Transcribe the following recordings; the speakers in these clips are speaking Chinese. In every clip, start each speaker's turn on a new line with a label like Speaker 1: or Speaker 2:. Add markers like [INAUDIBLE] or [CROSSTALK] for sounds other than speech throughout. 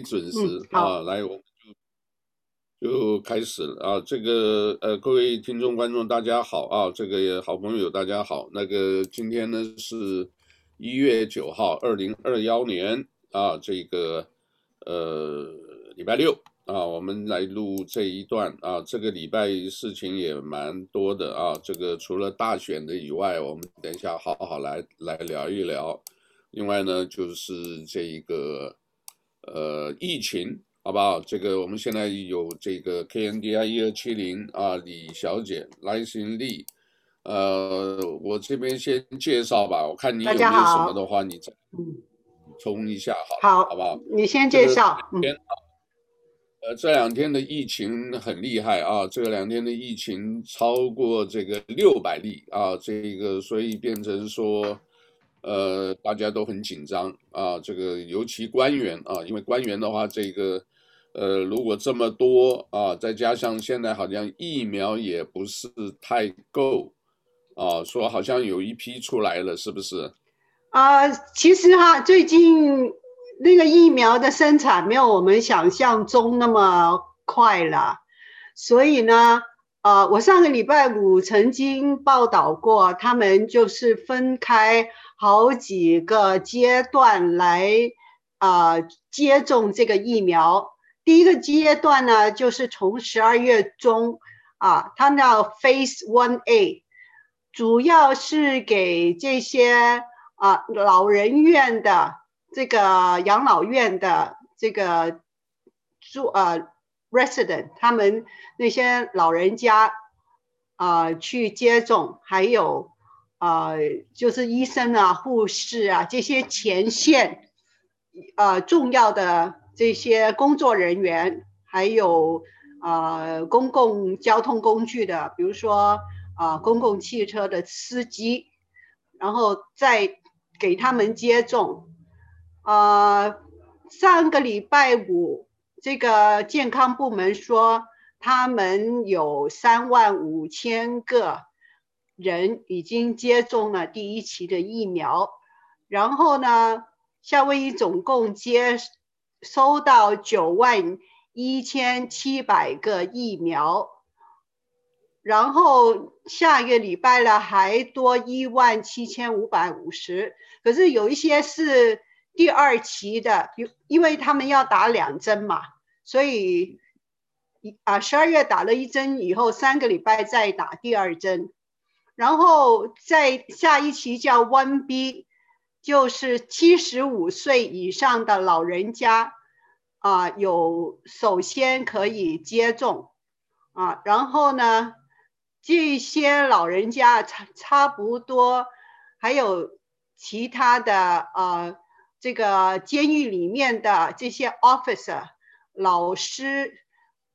Speaker 1: 准时、嗯、啊，来，我们就就开始了啊。这个呃，各位听众观众大家好啊，这个好朋友大家好。那个今天呢是一月九号，二零二幺年啊，这个呃礼拜六啊，我们来录这一段啊。这个礼拜事情也蛮多的啊。这个除了大选的以外，我们等一下好好来来聊一聊。另外呢，就是这一个。呃，疫情好不好？这个我们现在有这个 KNDI 一二七零啊，李小姐来信丽，呃，我这边先介绍吧。我看你有没有什么的话，你再补充一下好，好，好不好？
Speaker 2: 你先介绍。
Speaker 1: 这天、嗯、呃，这两天的疫情很厉害啊，这两天的疫情超过这个六百例啊，这个所以变成说。呃，大家都很紧张啊，这个尤其官员啊，因为官员的话，这个呃，如果这么多啊，再加上现在好像疫苗也不是太够啊，说好像有一批出来了，是不是？
Speaker 2: 啊、其实哈，最近那个疫苗的生产没有我们想象中那么快了，所以呢，呃，我上个礼拜五曾经报道过，他们就是分开。好几个阶段来啊、接种这个疫苗。第一个阶段呢，就是从十二月中啊，它叫 Phase One A，主要是给这些啊老人院的这个养老院的这个住呃 resident，他们那些老人家啊、去接种，还有。啊、呃，就是医生啊、护士啊这些前线，呃，重要的这些工作人员，还有呃公共交通工具的，比如说啊、呃、公共汽车的司机，然后再给他们接种。呃，上个礼拜五，这个健康部门说他们有三万五千个。人已经接种了第一期的疫苗，然后呢，夏威夷总共接收到九万一千七百个疫苗，然后下个礼拜呢还多一万七千五百五十，可是有一些是第二期的，因因为他们要打两针嘛，所以啊十二月打了一针以后，三个礼拜再打第二针。然后在下一期叫 One B，就是七十五岁以上的老人家，啊，有首先可以接种，啊，然后呢，这些老人家差差不多，还有其他的啊，这个监狱里面的这些 officer 老师。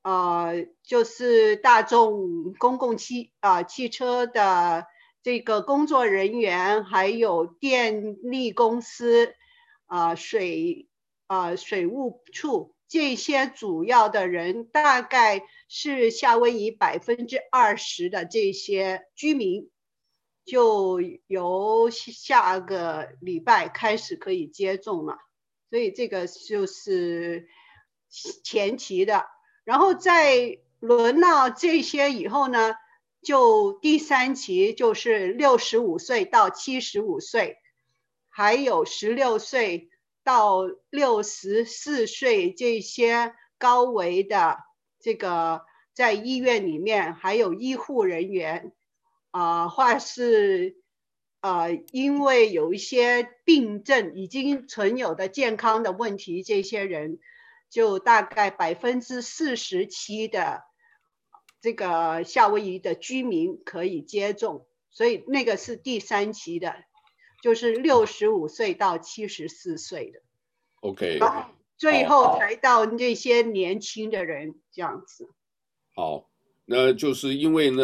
Speaker 2: 呃，就是大众公共汽啊、汽车的这个工作人员，还有电力公司啊、水啊、水务处这些主要的人，大概是夏威夷百分之二十的这些居民，就由下个礼拜开始可以接种了。所以这个就是前期的。然后在轮到这些以后呢，就第三期就是六十五岁到七十五岁，还有十六岁到六十四岁这些高危的这个在医院里面还有医护人员，啊、呃，或是呃因为有一些病症已经存有的健康的问题，这些人。就大概百分之四十七的这个夏威夷的居民可以接种，所以那个是第三期的，就是六十五岁到七十四岁的。
Speaker 1: OK，
Speaker 2: 最后才到那些年轻的人这样子。
Speaker 1: 好，那就是因为呢，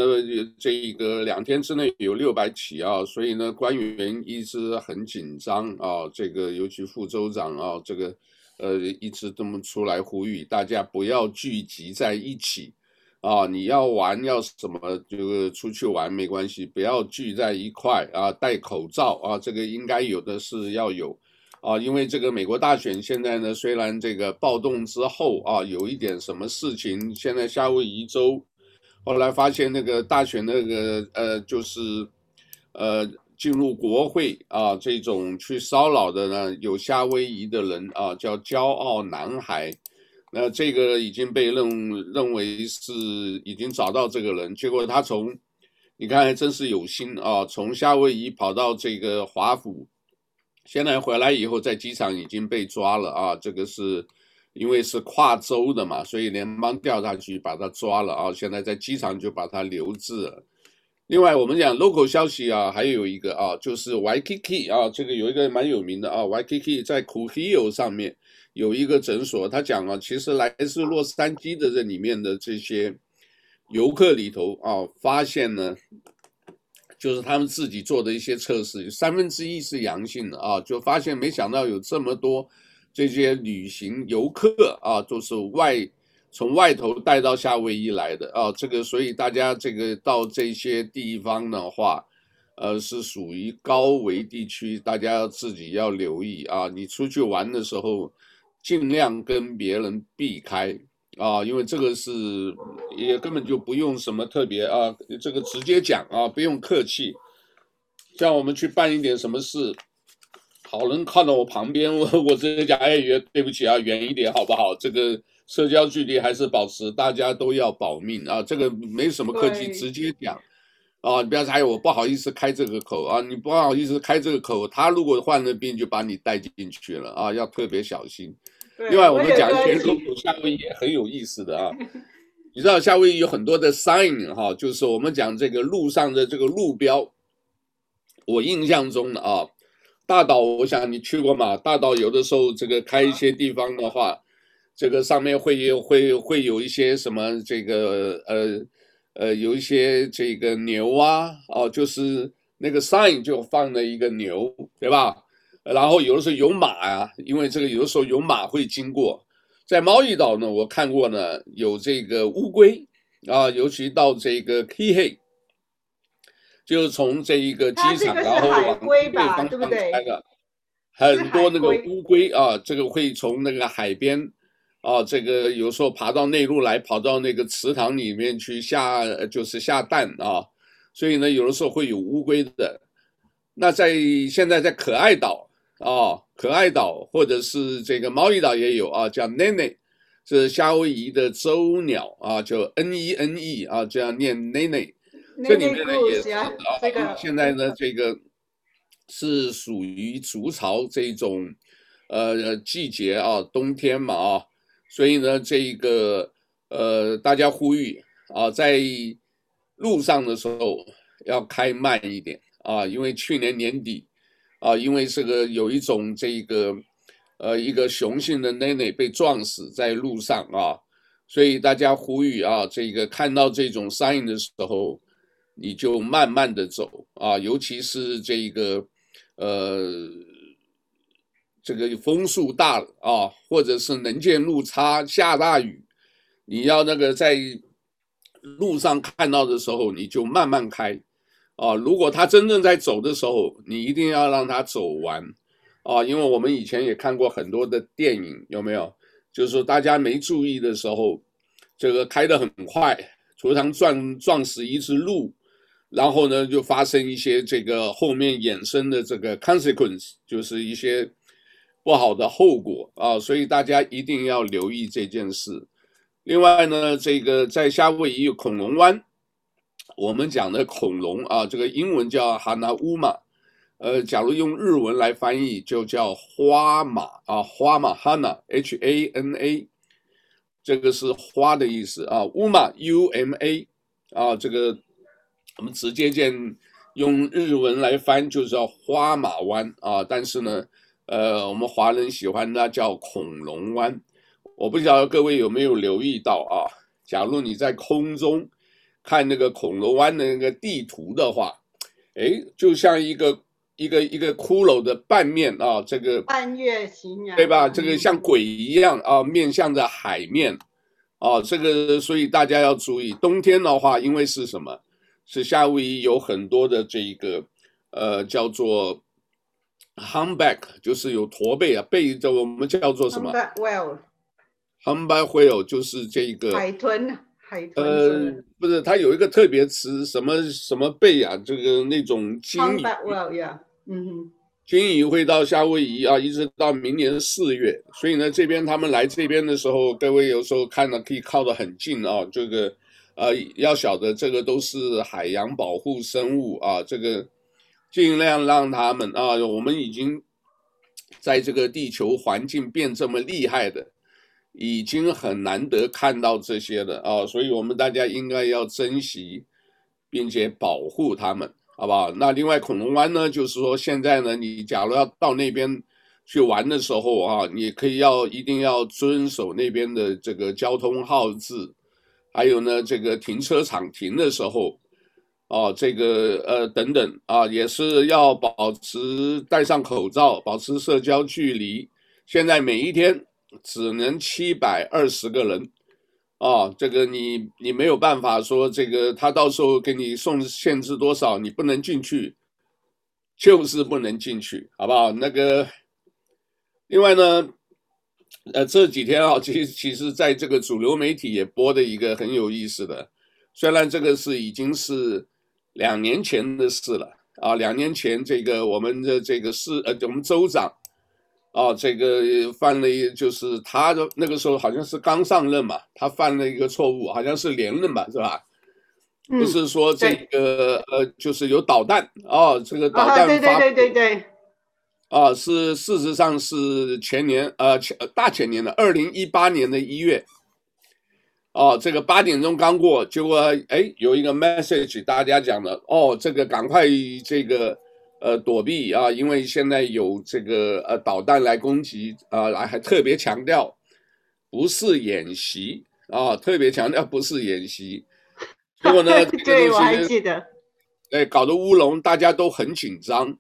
Speaker 1: 这一个两天之内有六百起啊，所以呢，官员一直很紧张啊，这个尤其副州长啊，这个。呃，一直这么出来呼吁大家不要聚集在一起，啊，你要玩要什么就是出去玩没关系，不要聚在一块啊，戴口罩啊，这个应该有的是要有，啊，因为这个美国大选现在呢，虽然这个暴动之后啊，有一点什么事情，现在夏威夷州后来发现那个大选那个呃，就是呃进入国会啊这种去骚扰的呢，有夏威夷的人啊，叫骄傲男孩，那这个已经被认认为是已经找到这个人，结果他从你看还真是有心啊，从夏威夷跑到这个华府。现在回来以后，在机场已经被抓了啊！这个是因为是跨州的嘛，所以联邦调查局把他抓了啊！现在在机场就把他留置了。另外，我们讲 local 消息啊，还有一个啊，就是 Waikiki 啊，这个有一个蛮有名的啊，Waikiki 在 Kuhio 上面有一个诊所，他讲啊，其实来自洛杉矶的这里面的这些游客里头啊，发现呢。就是他们自己做的一些测试，三分之一是阳性的啊，就发现没想到有这么多这些旅行游客啊，都是外从外头带到夏威夷来的啊，这个所以大家这个到这些地方的话，呃，是属于高危地区，大家要自己要留意啊，你出去玩的时候尽量跟别人避开。啊，因为这个是也根本就不用什么特别啊，这个直接讲啊，不用客气。像我们去办一点什么事，好人靠到我旁边，我 [LAUGHS] 我直接讲，哎，对不起啊，远一点好不好？这个社交距离还是保持，大家都要保命啊。这个没什么客气，直接讲。啊，你不要说，哎，我不好意思开这个口啊，你不好意思开这个口，他如果患了病就把你带进去了啊，要特别小心。另外，我们讲全球夏威夷也很有意思的啊，你知道夏威夷有很多的 sign 哈，就是我们讲这个路上的这个路标。我印象中的啊，大岛，我想你去过嘛？大岛有的时候这个开一些地方的话，这个上面会有会会有一些什么这个呃呃有一些这个牛啊，哦，就是那个 sign 就放了一个牛，对吧？然后有的时候有马啊，因为这个有的时候有马会经过，在毛伊岛呢，我看过呢，有这个乌龟啊，尤其到这个 Kihei，就是从这一个机场，然后往对方向开的，很多那个乌龟啊，这个会从那个海边啊，这个有时候爬到内陆来，跑到那个池塘里面去下，就是下蛋啊，所以呢，有的时候会有乌龟的。那在现在在可爱岛。啊、哦，可爱岛或者是这个毛伊岛也有啊，叫 Nene，是夏威夷的州鸟啊，叫 N E N E 啊，这样念 Nene。这里面呢也是啊，这个现在呢这个是属于筑巢这种呃季节啊，冬天嘛啊，所以呢这一个呃大家呼吁啊，在路上的时候要开慢一点啊，因为去年年底。啊，因为这个有一种这个，呃，一个雄性的奶奶被撞死在路上啊，所以大家呼吁啊，这个看到这种 sign 的时候，你就慢慢的走啊，尤其是这个，呃，这个风速大啊，或者是能见度差，下大雨，你要那个在路上看到的时候，你就慢慢开。啊，如果他真正在走的时候，你一定要让他走完，啊，因为我们以前也看过很多的电影，有没有？就是说大家没注意的时候，这个开得很快，突然撞撞死一只鹿，然后呢就发生一些这个后面衍生的这个 consequence，就是一些不好的后果啊，所以大家一定要留意这件事。另外呢，这个在夏威夷有恐龙湾。我们讲的恐龙啊，这个英文叫哈纳乌马，呃，假如用日文来翻译，就叫花马啊，花马哈纳 H A N A，这个是花的意思啊，乌马 U M A 啊，这个我们直接见用日文来翻就叫花马湾啊，但是呢，呃，我们华人喜欢它叫恐龙湾。我不晓得各位有没有留意到啊，假如你在空中。看那个恐龙湾的那个地图的话，哎，就像一个一个一个骷髅的半面啊，这个
Speaker 2: 半月形呀，
Speaker 1: 对吧？这个像鬼一样啊，面向着海面，啊，这个所以大家要注意，冬天的话，因为是什么？是夏威夷有很多的这个呃叫做，humpback 就是有驼背啊，背这我们叫做什么
Speaker 2: ？humpback
Speaker 1: whale，humpback whale 就是这个
Speaker 2: 海豚，海豚。
Speaker 1: 呃，不是，它有一个特别词，什么什么背啊？这个那种鲸鱼。
Speaker 2: humpback whale，yeah，嗯哼。
Speaker 1: 鲸鱼会到夏威夷啊，一直到明年四月。所以呢，这边他们来这边的时候，各位有时候看到可以靠得很近啊。这个呃，要晓得这个都是海洋保护生物啊。这个尽量让他们啊，我们已经在这个地球环境变这么厉害的，已经很难得看到这些的啊。所以我们大家应该要珍惜，并且保护他们。好不好？那另外恐龙湾呢，就是说现在呢，你假如要到那边去玩的时候啊，你可以要一定要遵守那边的这个交通号志，还有呢，这个停车场停的时候，哦，这个呃等等啊，也是要保持戴上口罩，保持社交距离。现在每一天只能七百二十个人。哦，这个你你没有办法说这个他到时候给你送限制多少，你不能进去，就是不能进去，好不好？那个，另外呢，呃，这几天啊，其实其实在这个主流媒体也播的一个很有意思的，虽然这个是已经是两年前的事了啊，两年前这个我们的这个市呃我们州长。哦，这个犯了一，就是他的那个时候好像是刚上任嘛，他犯了一个错误，好像是连任吧，是吧？嗯、不是说这个呃，就是有导弹哦，这个导弹发、啊、对对对对对，啊，是事实上是前年呃前大前年的二零一八年的一月，哦，这个八点钟刚过，结果哎有一个 message，大家讲的哦，这个赶快这个。呃，躲避啊，因为现在有这个呃导弹来攻击啊，来还特别强调不是演习啊，特别强调不是演习。结果呢，[LAUGHS]
Speaker 2: 对，我还记得，
Speaker 1: 哎，搞得乌龙，大家都很紧张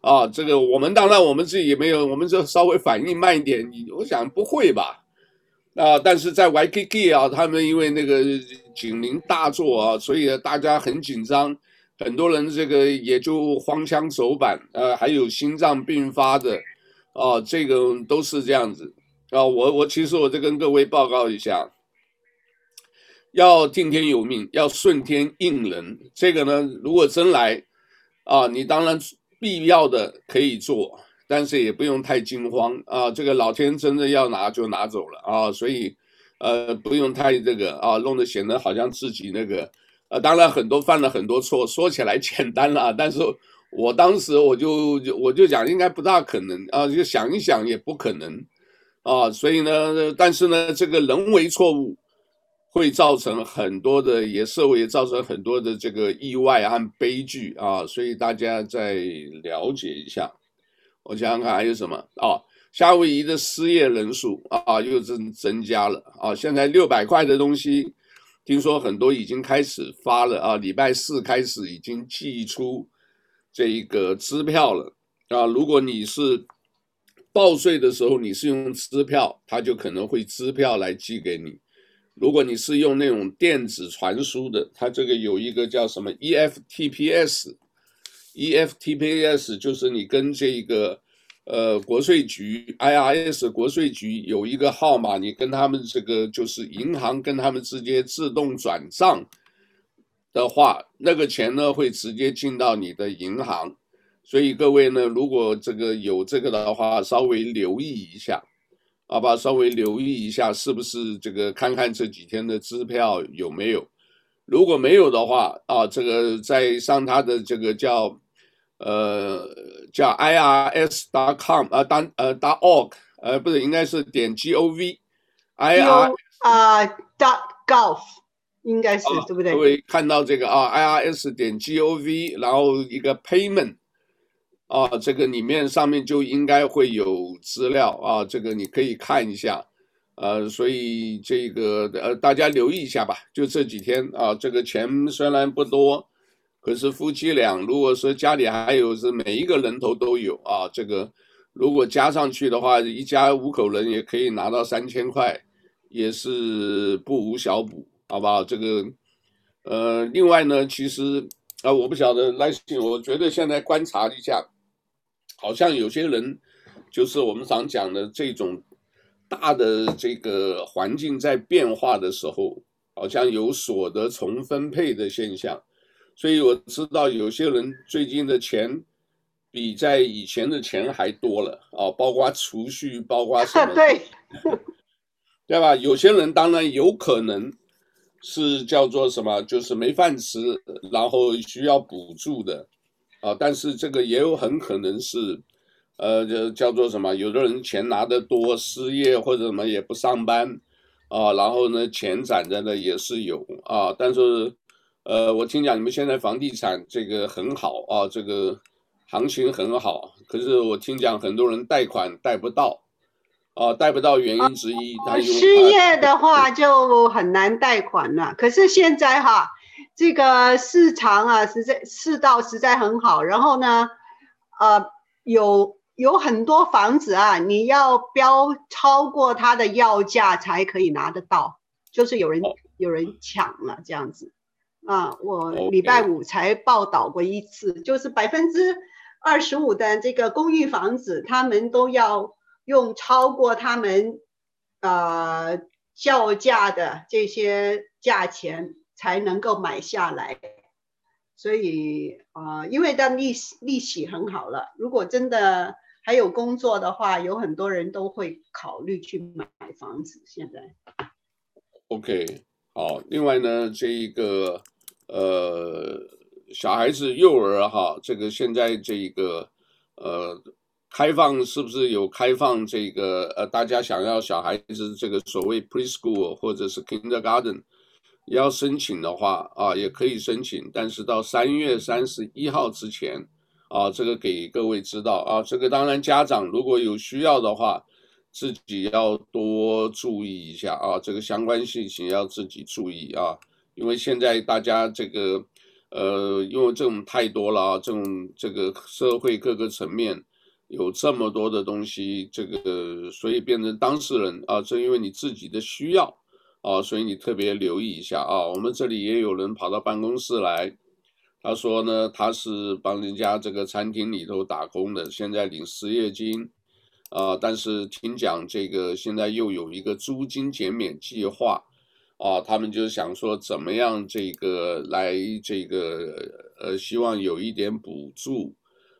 Speaker 1: 啊。这个我们当然我们自己也没有，我们就稍微反应慢一点。你我想不会吧？啊，但是在 YKK 啊，他们因为那个警铃大作啊，所以大家很紧张。很多人这个也就荒腔走板，呃，还有心脏病发的，啊，这个都是这样子，啊，我我其实我再跟各位报告一下，要听天由命，要顺天应人，这个呢，如果真来，啊，你当然必要的可以做，但是也不用太惊慌，啊，这个老天真的要拿就拿走了，啊，所以，呃，不用太这个，啊，弄得显得好像自己那个。呃，当然很多犯了很多错，说起来简单了，但是我当时我就就我就讲应该不大可能啊，就想一想也不可能啊，所以呢，但是呢，这个人为错误会造成很多的，也社会也造成很多的这个意外和悲剧啊，所以大家再了解一下。我想想看还有什么啊？夏威夷的失业人数啊又增增加了啊，现在六百块的东西。听说很多已经开始发了啊，礼拜四开始已经寄出这一个支票了啊。如果你是报税的时候你是用支票，他就可能会支票来寄给你。如果你是用那种电子传输的，它这个有一个叫什么 EFTPS EFTPS 就是你跟这个。呃，国税局 IRS 国税局有一个号码，你跟他们这个就是银行跟他们直接自动转账的话，那个钱呢会直接进到你的银行。所以各位呢，如果这个有这个的话，稍微留意一下，好吧？稍微留意一下，是不是这个看看这几天的支票有没有？如果没有的话，啊，这个再上他的这个叫。呃，叫 irs.com 啊，当呃 .org，呃，不是，应该是点 gov，ir
Speaker 2: 啊 dot golf 应该是、啊、对不对？
Speaker 1: 各位看到这个啊，irs 点 gov，然后一个 payment，啊，这个里面上面就应该会有资料啊，这个你可以看一下，呃，所以这个呃大家留意一下吧，就这几天啊，这个钱虽然不多。可是夫妻俩，如果说家里还有是每一个人头都有啊，这个如果加上去的话，一家五口人也可以拿到三千块，也是不无小补，好不好？这个，呃，另外呢，其实啊，我不晓得来信，我觉得现在观察一下，好像有些人就是我们常讲的这种大的这个环境在变化的时候，好像有所得重分配的现象。所以我知道有些人最近的钱比在以前的钱还多了啊，包括储蓄，包括什么？[LAUGHS]
Speaker 2: 对，
Speaker 1: 对吧？有些人当然有可能是叫做什么，就是没饭吃，然后需要补助的啊。但是这个也有很可能是，呃，就叫做什么？有的人钱拿得多，失业或者什么也不上班啊，然后呢，钱攒着的也是有啊，但是。呃，我听讲你们现在房地产这个很好啊，这个行情很好。可是我听讲很多人贷款贷不到，啊，贷不到原因之一，他
Speaker 2: 失业的话就很难贷款了。可是现在哈，这个市场啊，实在市道实在很好。然后呢，呃，有有很多房子啊，你要标超过它的要价才可以拿得到，就是有人有人抢了这样子。啊，我礼拜五才报道过一次，Okay. 就是百分之二十五的这个公寓房子，他们都要用超过他们呃叫价的这些价钱才能够买下来。所以啊、呃，因为的利息利息很好了，如果真的还有工作的话，有很多人都会考虑去买房子。现在
Speaker 1: ，OK，好，另外呢，这一个。呃，小孩子幼儿哈，这个现在这个呃开放是不是有开放这个呃大家想要小孩子这个所谓 preschool 或者是 kindergarten 要申请的话啊，也可以申请，但是到三月三十一号之前啊，这个给各位知道啊，这个当然家长如果有需要的话，自己要多注意一下啊，这个相关信息要自己注意啊。因为现在大家这个，呃，因为这种太多了啊，这种这个社会各个层面有这么多的东西，这个所以变成当事人啊，正因为你自己的需要啊，所以你特别留意一下啊。我们这里也有人跑到办公室来，他说呢，他是帮人家这个餐厅里头打工的，现在领失业金啊，但是听讲这个现在又有一个租金减免计划。啊，他们就想说怎么样这个来这个呃，希望有一点补助，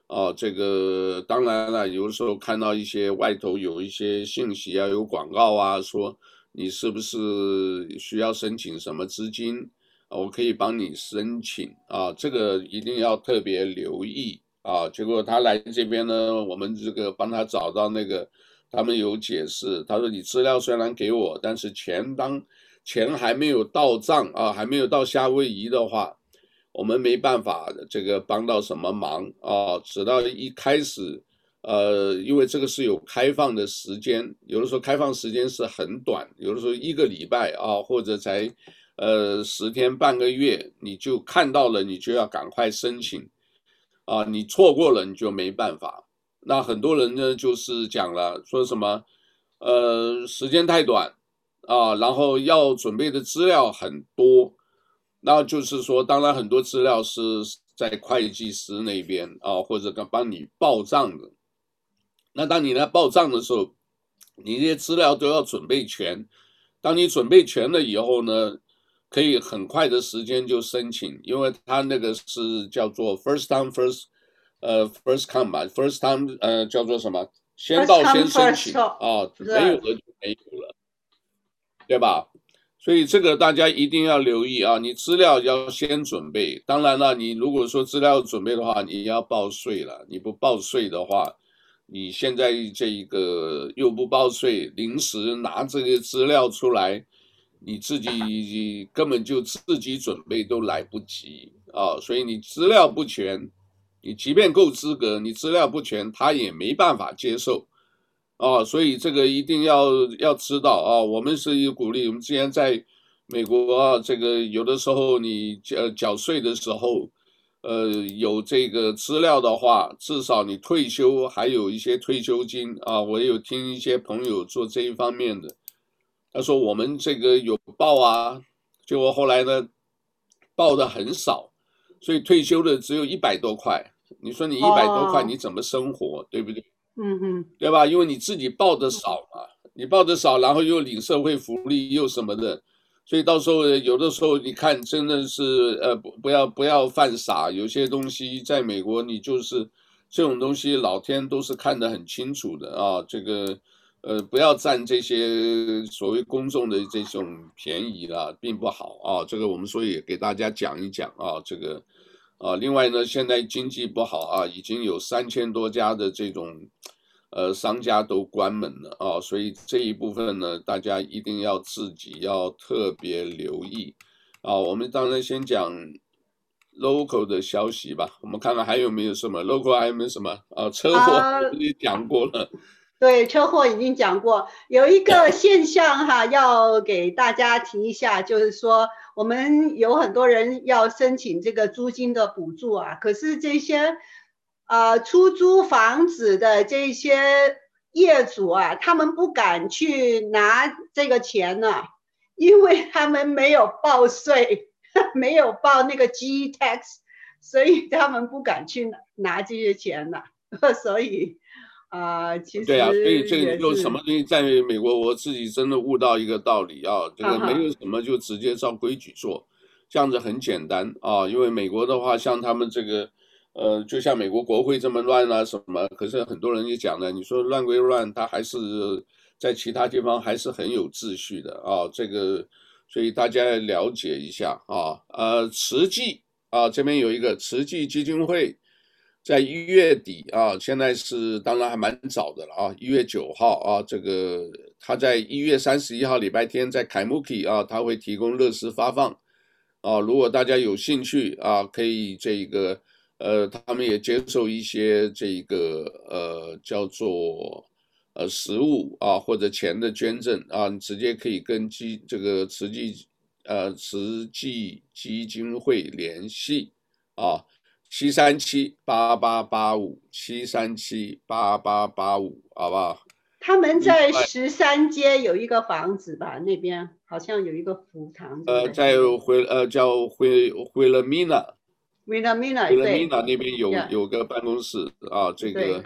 Speaker 1: 啊，这个当然了，有的时候看到一些外头有一些信息啊，有广告啊，说你是不是需要申请什么资金，我可以帮你申请啊，这个一定要特别留意啊。结果他来这边呢，我们这个帮他找到那个，他们有解释，他说你资料虽然给我，但是钱当。钱还没有到账啊，还没有到夏威夷的话，我们没办法这个帮到什么忙啊。直到一开始，呃，因为这个是有开放的时间，有的时候开放时间是很短，有的时候一个礼拜啊，或者才呃十天半个月，你就看到了，你就要赶快申请啊，你错过了你就没办法。那很多人呢就是讲了，说什么呃时间太短。啊，然后要准备的资料很多，那就是说，当然很多资料是在会计师那边啊，或者帮帮你报账的。那当你来报账的时候，你这些资料都要准备全。当你准备全了以后呢，可以很快的时间就申请，因为他那个是叫做 first time first，呃，first come 吧，first time 呃叫做什么？先到先申请啊，没有了就没有了。对吧？所以这个大家一定要留意啊！你资料要先准备。当然了，你如果说资料准备的话，你要报税了。你不报税的话，你现在这一个又不报税，临时拿这个资料出来，你自己根本就自己准备都来不及啊！所以你资料不全，你即便够资格，你资料不全，他也没办法接受。啊，所以这个一定要要知道啊，我们是鼓励。我们之前在美国啊，这个有的时候你缴缴税的时候，呃，有这个资料的话，至少你退休还有一些退休金啊。我有听一些朋友做这一方面的，他说我们这个有报啊，结果后来呢，报的很少，所以退休的只有一百多块你说你一百多块你怎么生活，哦、对不对？
Speaker 2: 嗯嗯，
Speaker 1: 对吧？因为你自己报的少嘛，你报的少，然后又领社会福利又什么的，所以到时候有的时候你看真的是呃不不要不要犯傻，有些东西在美国你就是这种东西，老天都是看得很清楚的啊，这个。呃，不要占这些所谓公众的这种便宜了，并不好啊。这个我们所以给大家讲一讲啊。这个啊，另外呢，现在经济不好啊，已经有三千多家的这种呃商家都关门了啊。所以这一部分呢，大家一定要自己要特别留意啊。我们当然先讲 local 的消息吧。我们看看还有没有什么 local 还有没有什么啊？车祸你讲过了。Uh [LAUGHS]
Speaker 2: 对，车祸已经讲过，有一个现象哈，要给大家提一下，就是说我们有很多人要申请这个租金的补助啊，可是这些呃出租房子的这些业主啊，他们不敢去拿这个钱呢，因为他们没有报税，[LAUGHS] 没有报那个 G tax，所以他们不敢去拿这些钱了，[LAUGHS] 所以。啊，其实对啊，所
Speaker 1: 以这个有什么东西在美国，我自己真的悟到一个道理啊，这个没有什么就直接照规矩做，这样子很简单啊。因为美国的话，像他们这个，呃，就像美国国会这么乱啊什么，可是很多人也讲了，你说乱归乱，他还是在其他地方还是很有秩序的啊。这个，所以大家要了解一下啊。呃，慈济啊，这边有一个慈济基金会。在一月底啊，现在是当然还蛮早的了啊，一月九号啊，这个他在一月三十一号礼拜天在凯木基啊，他会提供乐施发放啊，如果大家有兴趣啊，可以这个呃，他们也接受一些这个呃叫做呃食物啊或者钱的捐赠啊，你直接可以跟基这个慈济呃慈济基金会联系啊。七三七八八八五，七三七八八八五，好不好？
Speaker 2: 他们在十三街有一个房子吧？那边好像有一个福堂。
Speaker 1: 呃，在回呃叫回回了米娜，
Speaker 2: 回了米娜，
Speaker 1: 回了米娜那边有有个办公室啊。这个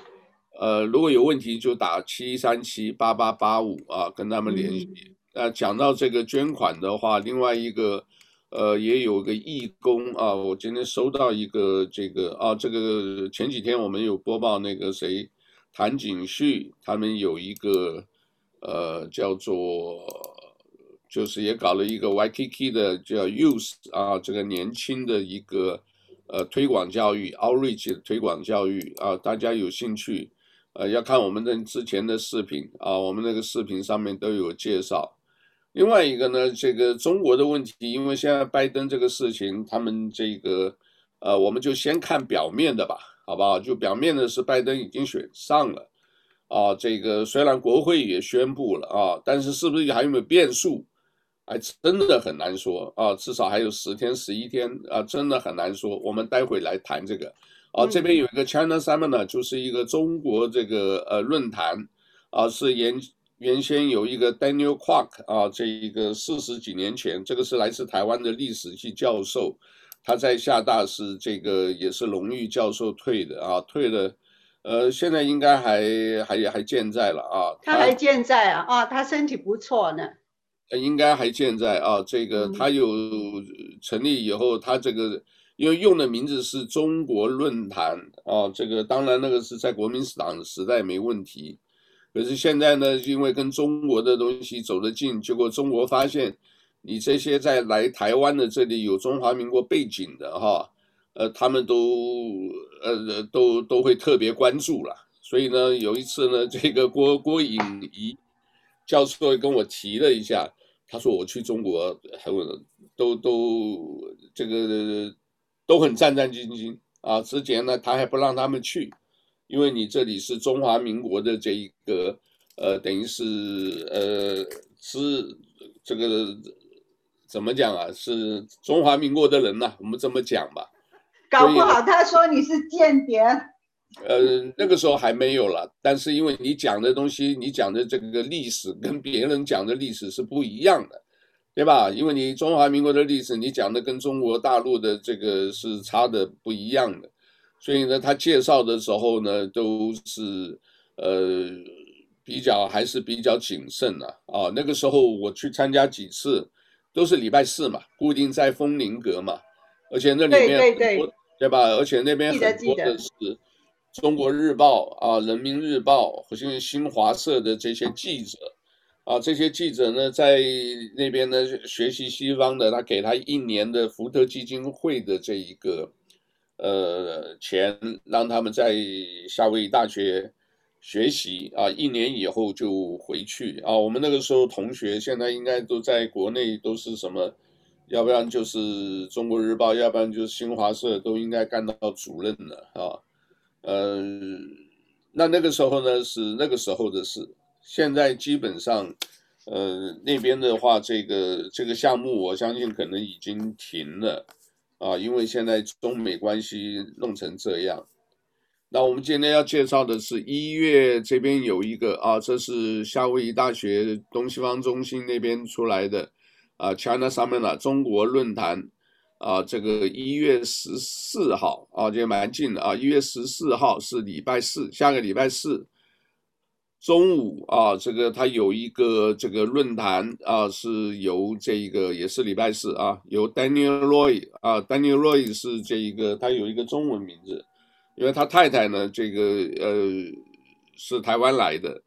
Speaker 1: 呃，如果有问题就打七三七八八八五啊，跟他们联系。那、嗯、讲到这个捐款的话，另外一个。呃，也有个义工啊，我今天收到一个这个啊，这个前几天我们有播报那个谁，谭景旭他们有一个呃叫做，就是也搞了一个 YKK 的叫 Youth 啊，这个年轻的一个呃推广教育 Outreach 的推广教育啊，大家有兴趣呃要看我们的之前的视频啊，我们那个视频上面都有介绍。另外一个呢，这个中国的问题，因为现在拜登这个事情，他们这个，呃，我们就先看表面的吧，好不好？就表面的是拜登已经选上了，啊，这个虽然国会也宣布了啊，但是是不是还有没有变数，还真的很难说啊，至少还有十天、十一天啊，真的很难说。我们待会来谈这个，啊，这边有一个 China Summer 呢就是一个中国这个呃论坛，啊，是研。原先有一个 Daniel Kwok 啊，这一个四十几年前，这个是来自台湾的历史系教授，他在厦大是这个也是荣誉教授退的啊，退了，呃，现在应该还还还健在了啊。
Speaker 2: 他还健在啊，啊，他身体不错呢。
Speaker 1: 应该还健在啊，这个他有成立以后，他这个因为用的名字是中国论坛啊，这个当然那个是在国民党时代没问题。可是现在呢，因为跟中国的东西走得近，结果中国发现你这些在来台湾的这里有中华民国背景的哈，呃，他们都呃都都会特别关注了。所以呢，有一次呢，这个郭郭颖仪教授跟我提了一下，他说我去中国还问都都这个都很战战兢兢啊。之前呢，他还不让他们去。因为你这里是中华民国的这一个，呃，等于是呃是这个怎么讲啊？是中华民国的人呐、啊，我们这么讲吧。
Speaker 2: 搞不好他说你是间谍。
Speaker 1: 呃，那个时候还没有了，但是因为你讲的东西，你讲的这个历史跟别人讲的历史是不一样的，对吧？因为你中华民国的历史，你讲的跟中国大陆的这个是差的不一样的。所以呢，他介绍的时候呢，都是呃比较还是比较谨慎的啊，啊。那个时候我去参加几次，都是礼拜四嘛，固定在枫林阁嘛，而且那里面
Speaker 2: 对对对，
Speaker 1: 对吧？而且那边很多的是中国日报啊、人民日报或者新华社的这些记者。啊，这些记者呢，在那边呢学习西方的，他给他一年的福特基金会的这一个呃钱，让他们在夏威夷大学学习啊，一年以后就回去啊。我们那个时候同学现在应该都在国内，都是什么，要不然就是中国日报，要不然就是新华社，都应该干到主任了啊。呃，那那个时候呢，是那个时候的事。现在基本上，呃，那边的话，这个这个项目，我相信可能已经停了，啊，因为现在中美关系弄成这样。那我们今天要介绍的是一月这边有一个啊，这是夏威夷大学东西方中心那边出来的啊，China Summit 中国论坛啊，这个一月十四号啊，就蛮近的啊，一月十四号是礼拜四，下个礼拜四。中午啊，这个他有一个这个论坛啊，是由这一个也是礼拜四啊，由 Daniel Roy 啊，Daniel Roy 是这一个他有一个中文名字，因为他太太呢，这个呃是台湾来的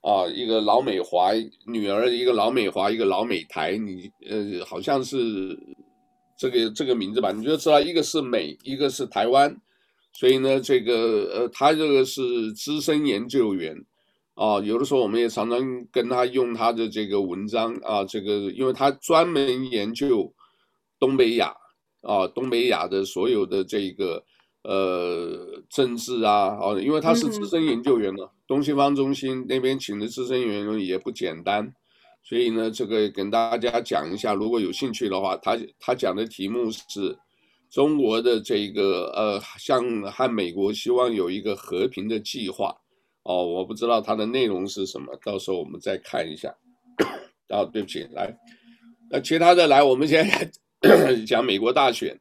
Speaker 1: 啊，一个老美华女儿，一个老美华，一个老美台，你呃好像是这个这个名字吧，你就知道一个是美，一个是台湾，所以呢，这个呃他这个是资深研究员。啊，有的时候我们也常常跟他用他的这个文章啊，这个因为他专门研究东北亚啊，东北亚的所有的这个呃政治啊，啊，因为他是资深研究员呢，东西方中心那边请的资深研究员也不简单，所以呢，这个跟大家讲一下，如果有兴趣的话，他他讲的题目是中国的这个呃，像和美国希望有一个和平的计划。哦，我不知道它的内容是什么，到时候我们再看一下。啊，对不起，来，那其他的来，我们先 [COUGHS] 讲美国大选，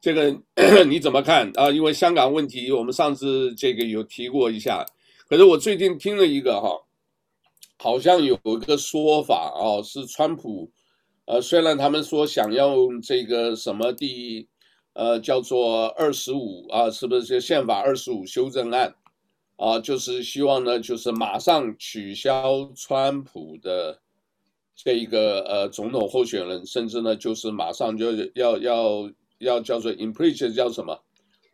Speaker 1: 这个 [CLEARS THROAT] 你怎么看啊？因为香港问题，我们上次这个有提过一下，可是我最近听了一个哈，好像有一个说法啊，是川普，呃，虽然他们说想要用这个什么第，呃，叫做二十五啊，是不是宪法二十五修正案？啊，就是希望呢，就是马上取消川普的这一个呃总统候选人，甚至呢，就是马上就要要要叫做 impeach 叫什么？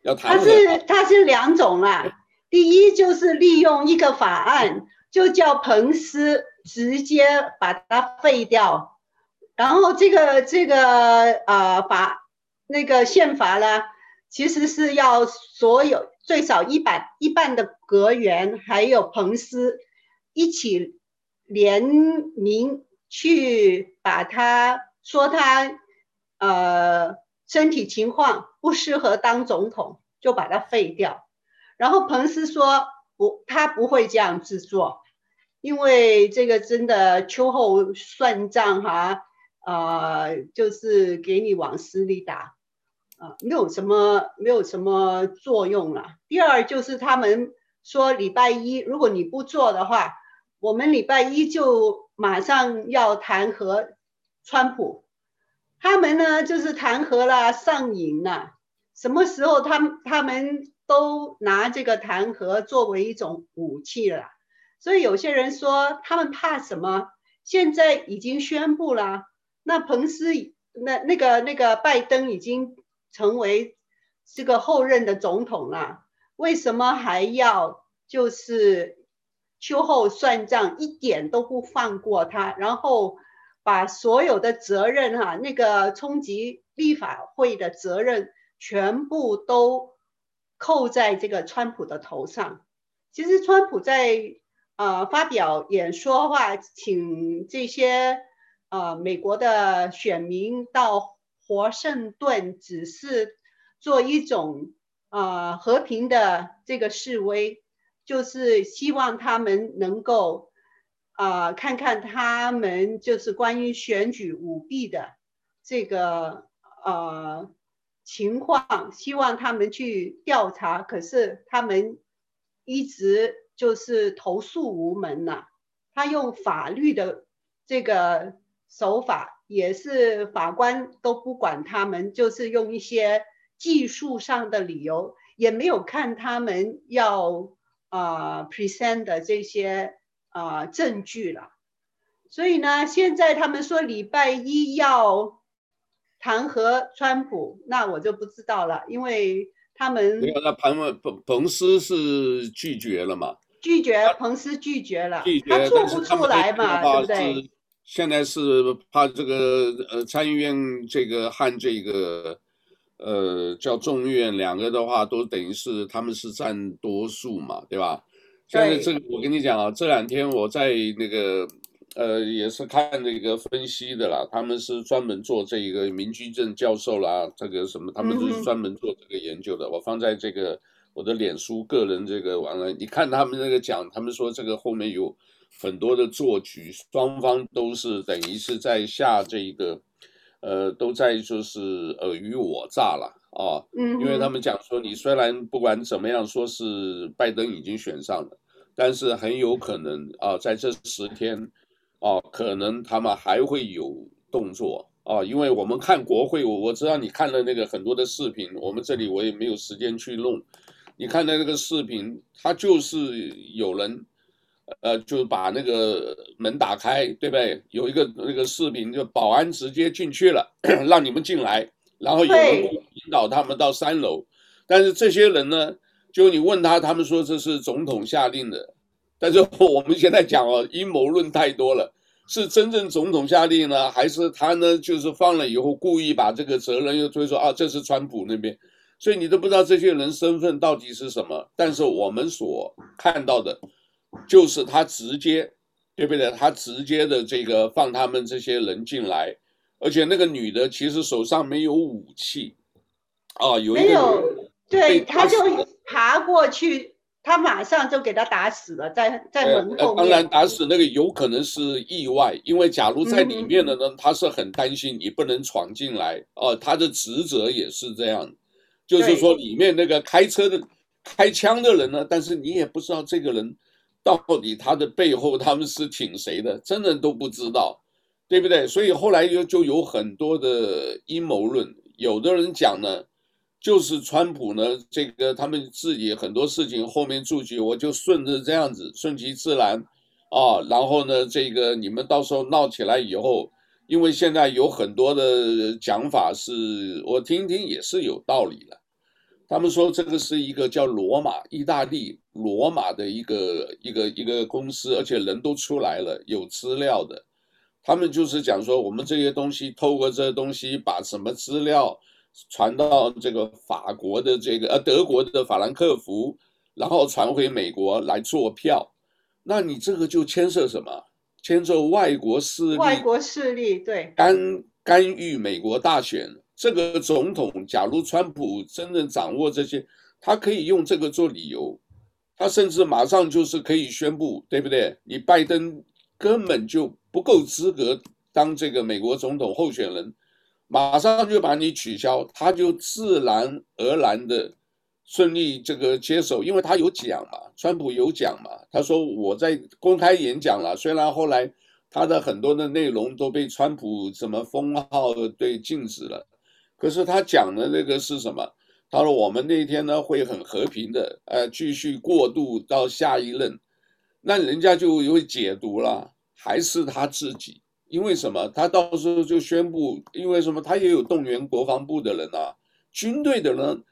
Speaker 1: 要弹劾。它
Speaker 2: 是他是两种啦，第一就是利用一个法案，就叫彭斯直接把它废掉，然后这个这个呃法那个宪法呢，其实是要所有。最少一百一半的阁员，还有彭斯一起联名去把他说他呃身体情况不适合当总统，就把他废掉。然后彭斯说不，他不会这样子做，因为这个真的秋后算账哈，呃，就是给你往死里打。啊，没有什么，没有什么作用了。第二就是他们说礼拜一，如果你不做的话，我们礼拜一就马上要弹劾川普。他们呢，就是弹劾了上瘾了。什么时候他们他们都拿这个弹劾作为一种武器了。所以有些人说他们怕什么？现在已经宣布了，那彭斯那那个那个拜登已经。成为这个后任的总统了，为什么还要就是秋后算账，一点都不放过他，然后把所有的责任哈，那个冲击立法会的责任全部都扣在这个川普的头上。其实川普在呃发表演说话，请这些呃美国的选民到。华盛顿只是做一种呃和平的这个示威，就是希望他们能够啊、看看他们就是关于选举舞弊的这个呃情况，希望他们去调查，可是他们一直就是投诉无门呐、他用法律的这个手法，也是法官都不管他们，就是用一些技术上的理由，也没有看他们要啊、呃、present 的这些啊、呃、证据了。所以呢，现在他们说礼拜一要弹劾川普，那我就不知道了，因为他们
Speaker 1: 没有，那彭彭彭斯是拒绝了嘛？
Speaker 2: 拒绝，彭斯拒绝了，拒绝，他做不出来嘛，对不对？
Speaker 1: 现在是怕这个呃参议院这个和这个呃叫众议院两个的话，都等于是他们是占多数嘛，对吧？现在这个我跟你讲啊，这两天我在那个呃也是看那个分析的啦，他们是专门做这个民居正教授啦，这个什么，他们都是专门做这个研究的，嗯、我放在这个。我的脸书个人这个完了，你看他们那个讲，他们说这个后面有很多的做局，双方都是等于是在下这一个，呃，都在就是尔虞我诈了啊。嗯，因为他们讲说，你虽然不管怎么样说是拜登已经选上了，但是很有可能啊，在这十天啊，可能他们还会有动作啊，因为我们看国会，我我知道你看了那个很多的视频，我们这里我也没有时间去弄。你看的那个视频，他就是有人，呃，就把那个门打开，对不对？有一个那个视频，就保安直接进去了，[COUGHS] 让你们进来，然后有人引导他们到三楼。但是这些人呢，就你问他，他们说这是总统下令的。但是 [LAUGHS] 我们现在讲哦，阴谋论太多了，是真正总统下令呢，还是他呢？就是放了以后故意把这个责任又推说啊，这是川普那边。所以你都不知道这些人身份到底是什么，但是我们所看到的，就是他直接，对不对？他直接的这个放他们这些人进来，而且那个女的其实手上没有武器，啊，有一个
Speaker 2: 没有，对，他就爬过去，他马上就给他打死了，在在门后面。
Speaker 1: 当然打死那个有可能是意外，因为假如在里面的呢，嗯、他是很担心你不能闯进来，哦、啊，他的职责也是这样。就是说，里面那个开车的、开枪的人呢，但是你也不知道这个人到底他的背后他们是挺谁的，真的都不知道，对不对？所以后来就就有很多的阴谋论，有的人讲呢，就是川普呢，这个他们自己很多事情后面注解，我就顺着这样子顺其自然啊，然后呢，这个你们到时候闹起来以后。因为现在有很多的讲法是，我听听也是有道理的。他们说这个是一个叫罗马，意大利罗马的一个一个一个公司，而且人都出来了，有资料的。他们就是讲说，我们这些东西透过这些东西，把什么资料传到这个法国的这个呃德国的法兰克福，然后传回美国来做票。那你这个就牵涉什么？牵涉外国势力，
Speaker 2: 外国势力对
Speaker 1: 干干预美国大选。这个总统，假如川普真正掌握这些，他可以用这个做理由，他甚至马上就是可以宣布，对不对？你拜登根本就不够资格当这个美国总统候选人，马上就把你取消，他就自然而然的。顺利这个接手，因为他有讲嘛，川普有讲嘛，他说我在公开演讲了，虽然后来他的很多的内容都被川普什么封号对禁止了，可是他讲的那个是什么？他说我们那天呢会很和平的，呃，继续过渡到下一任，那人家就会解读了，还是他自己，因为什么？他到时候就宣布，因为什么？他也有动员国防部的人啊，军队的人。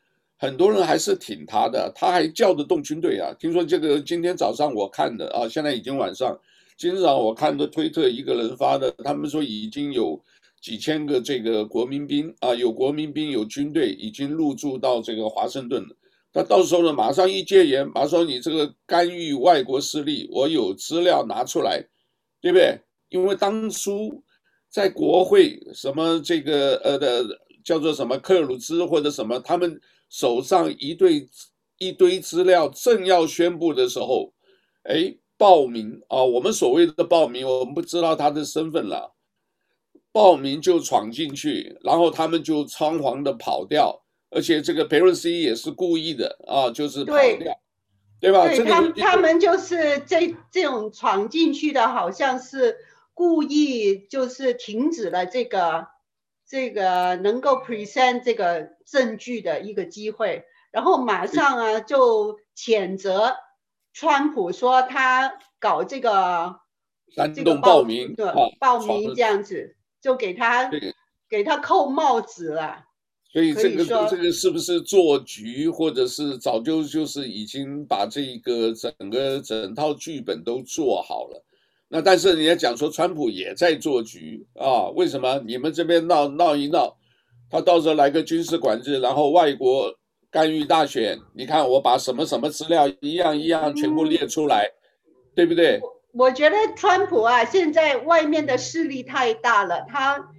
Speaker 1: 很多人还是挺他的，他还叫得动军队啊！听说这个今天早上我看的啊，现在已经晚上。今早上我看的推特一个人发的，他们说已经有几千个这个国民兵啊，有国民兵有军队已经入驻到这个华盛顿了。他到时候呢，马上一戒严，马上你这个干预外国势力，我有资料拿出来，对不对？因为当初在国会什么这个呃的叫做什么克鲁兹或者什么他们。手上一堆一堆资料，正要宣布的时候，哎，报名啊，我们所谓的报名，我们不知道他的身份了。暴民就闯进去，然后他们就仓皇的跑掉，而且这个裴洛西也是故意的啊，就是跑掉，
Speaker 2: 对，
Speaker 1: 对吧？
Speaker 2: 对他们他们就是这这种闯进去的，好像是故意就是停止了这个这个能够 present 这个证据的一个机会，然后马上啊就谴责川普说他搞这个
Speaker 1: 煽动暴民，
Speaker 2: 对，报名这样子就给他给他扣帽子了。
Speaker 1: 所以这个这个是不是做局，或者是早就就是已经把这个整个整套剧本都做好了？那但是人家讲说，川普也在做局啊？为什么？你们这边闹闹一闹，他到时候来个军事管制，然后外国干预大选，你看我把什么什么资料一样一样全部列出来，嗯、对不对？
Speaker 2: 我觉得川普啊，现在外面的势力太大了，他。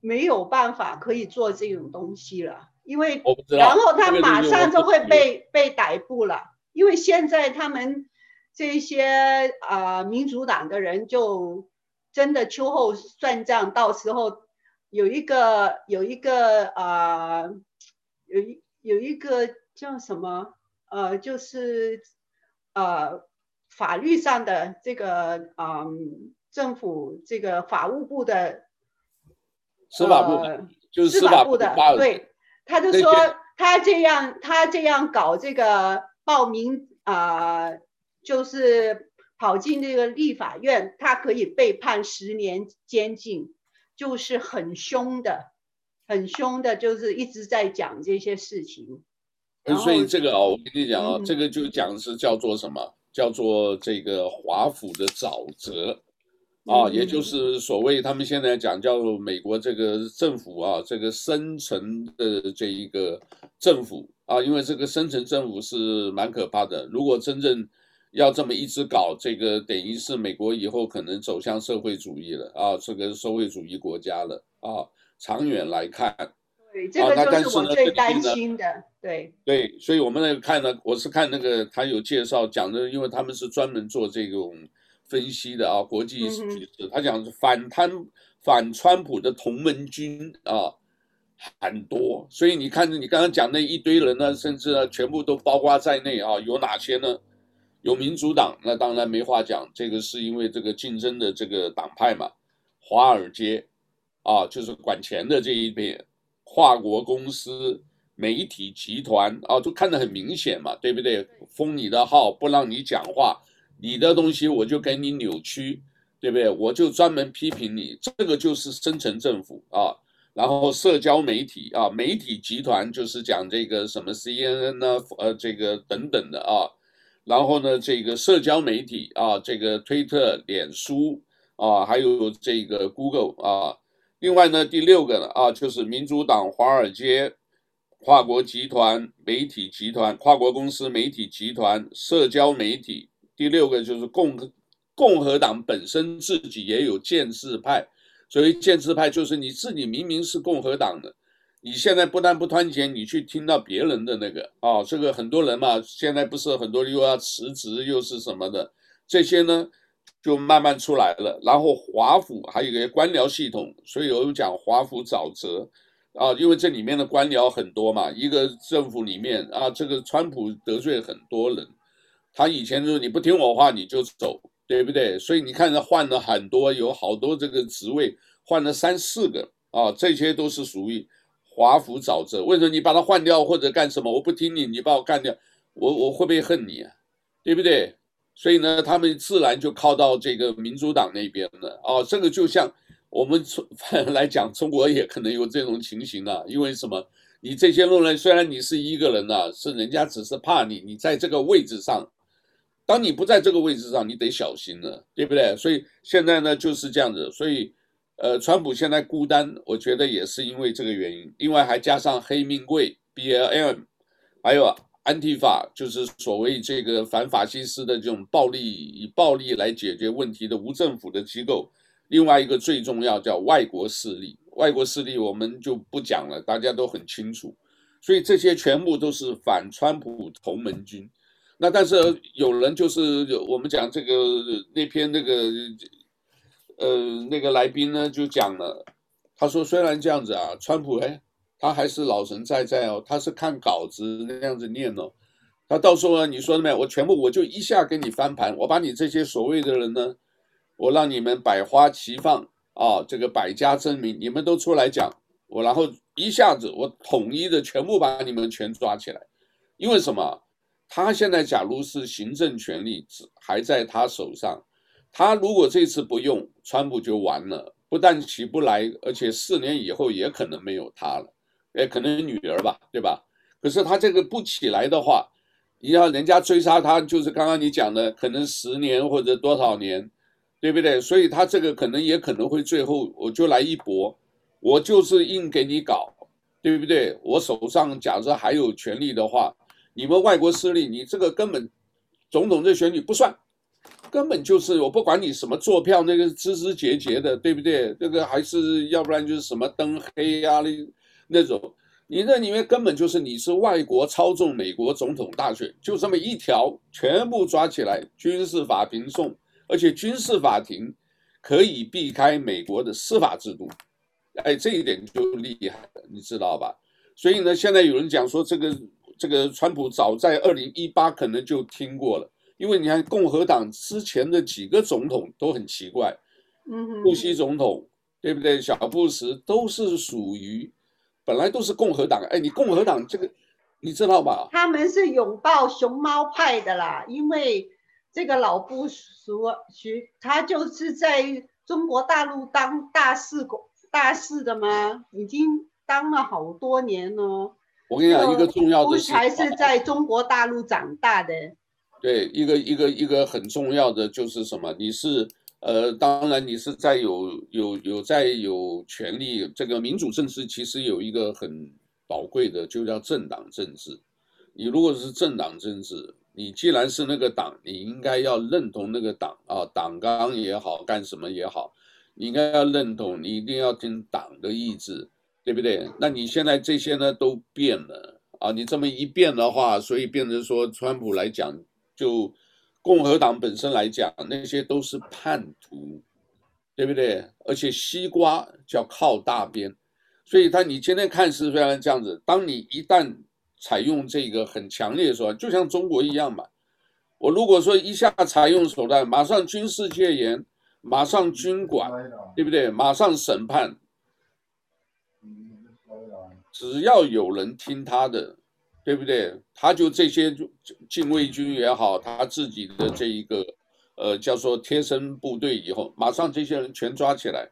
Speaker 2: 没有办法可以做这种东西了，因为然后他马上就会被被逮捕了，因为现在他们这些啊、呃、民主党的人就真的秋后算账，到时候有一个有一个啊、呃、有一有一个叫什么呃就是呃法律上的这个嗯、呃、政府这个法务部的。
Speaker 1: 司法部、呃、就是司法部的，
Speaker 2: 对，他就说他这样他这样搞这个报名啊、呃，就是跑进这个立法院，他可以被判十年监禁，就是很凶的，很凶的，就是一直在讲这些事情。
Speaker 1: 所以这个啊，我跟你讲啊，嗯、这个就讲是叫做什么？叫做这个华府的沼泽。啊，也就是所谓他们现在讲叫美国这个政府啊，这个深层的这一个政府啊，因为这个深层政府是蛮可怕的。如果真正要这么一直搞，这个等于是美国以后可能走向社会主义了啊，这个社会主义国家了啊。长远来看，
Speaker 2: 对，这个就是我最担心的。对
Speaker 1: 对，所以我们来看呢，我是看那个他有介绍讲的，因为他们是专门做这种。分析的啊，国际局势，他讲是反贪反川普的同盟军啊很多，所以你看着你刚刚讲那一堆人呢，甚至呢全部都包括在内啊，有哪些呢？有民主党，那当然没话讲，这个是因为这个竞争的这个党派嘛。华尔街啊，就是管钱的这一边，跨国公司、媒体集团啊，都看得很明显嘛，对不对？封你的号，不让你讲话。你的东西我就给你扭曲，对不对？我就专门批评你，这个就是深层政府啊。然后社交媒体啊，媒体集团就是讲这个什么 CNN 呢，呃，这个等等的啊。然后呢，这个社交媒体啊，这个推特、脸书啊，还有这个 Google 啊。另外呢，第六个呢啊，就是民主党华尔街跨国集团、媒体集团、跨国公司、媒体集团、社交媒体。第六个就是共共和党本身自己也有建制派，所以建制派就是你自己明明是共和党的，你现在不但不团结，你去听到别人的那个啊，这个很多人嘛，现在不是很多又要辞职又是什么的，这些呢就慢慢出来了。然后华府还有一个官僚系统，所以有人讲华府沼泽啊，因为这里面的官僚很多嘛，一个政府里面啊，这个川普得罪很多人。他以前就是你不听我话你就走，对不对？所以你看他换了很多，有好多这个职位换了三四个啊，这些都是属于华府沼泽。为什么你把他换掉或者干什么？我不听你，你把我干掉，我我会不会恨你啊？对不对？所以呢，他们自然就靠到这个民主党那边了啊。这个就像我们从 [LAUGHS] 来讲，中国也可能有这种情形啊。因为什么？你这些路人虽然你是一个人啊，是人家只是怕你，你在这个位置上。当你不在这个位置上，你得小心了，对不对？所以现在呢就是这样子。所以，呃，川普现在孤单，我觉得也是因为这个原因。另外还加上黑命贵 BLM，还有啊安提法，就是所谓这个反法西斯的这种暴力，以暴力来解决问题的无政府的机构。另外一个最重要叫外国势力，外国势力我们就不讲了，大家都很清楚。所以这些全部都是反川普同盟军。那但是有人就是我们讲这个那篇那个呃那个来宾呢就讲了，他说虽然这样子啊，川普哎他还是老神在在哦，他是看稿子那样子念哦。他到时候，你说的没有？我全部我就一下给你翻盘，我把你这些所谓的人呢，我让你们百花齐放啊，这个百家争鸣，你们都出来讲，我然后一下子我统一的全部把你们全抓起来，因为什么？他现在假如是行政权力还在他手上，他如果这次不用，川普就完了，不但起不来，而且四年以后也可能没有他了，哎，可能女儿吧，对吧？可是他这个不起来的话，你要人家追杀他，就是刚刚你讲的，可能十年或者多少年，对不对？所以他这个可能也可能会最后我就来一搏，我就是硬给你搞，对不对？我手上假设还有权力的话。你们外国势力，你这个根本总统这选举不算，根本就是我不管你什么坐票，那个枝枝节节的，对不对？这个还是要不然就是什么灯黑呀、啊、那那种，你那里面根本就是你是外国操纵美国总统大选，就这么一条，全部抓起来，军事法庭送，而且军事法庭可以避开美国的司法制度，哎，这一点就厉害了，你知道吧？所以呢，现在有人讲说这个。这个川普早在二零一八可能就听过了，因为你看共和党之前的几个总统都很奇怪，嗯，布希总统对不对？小布什都是属于本来都是共和党，哎，你共和党这个你知道吧？
Speaker 2: 他们是拥抱熊猫派的啦，因为这个老布什徐他就是在中国大陆当大使大使的嘛，已经当了好多年了。
Speaker 1: 我跟你讲，一个重要的是，
Speaker 2: 还是在中国大陆长大的。
Speaker 1: 对，一个一个一个很重要的就是什么？你是呃，当然你是在有有有在有权利。这个民主政治其实有一个很宝贵的，就叫政党政治。你如果是政党政治，你既然是那个党，你应该要认同那个党啊，党纲也好，干什么也好，你应该要认同，你一定要听党的意志。对不对？那你现在这些呢都变了啊！你这么一变的话，所以变成说，川普来讲，就共和党本身来讲，那些都是叛徒，对不对？而且西瓜叫靠大边，所以他你今天看是非常这样子。当你一旦采用这个很强烈的手段，就像中国一样嘛。我如果说一下采用手段，马上军事戒严，马上军管，对不对？马上审判。只要有人听他的，对不对？他就这些禁卫军也好，他自己的这一个，呃，叫做贴身部队，以后马上这些人全抓起来，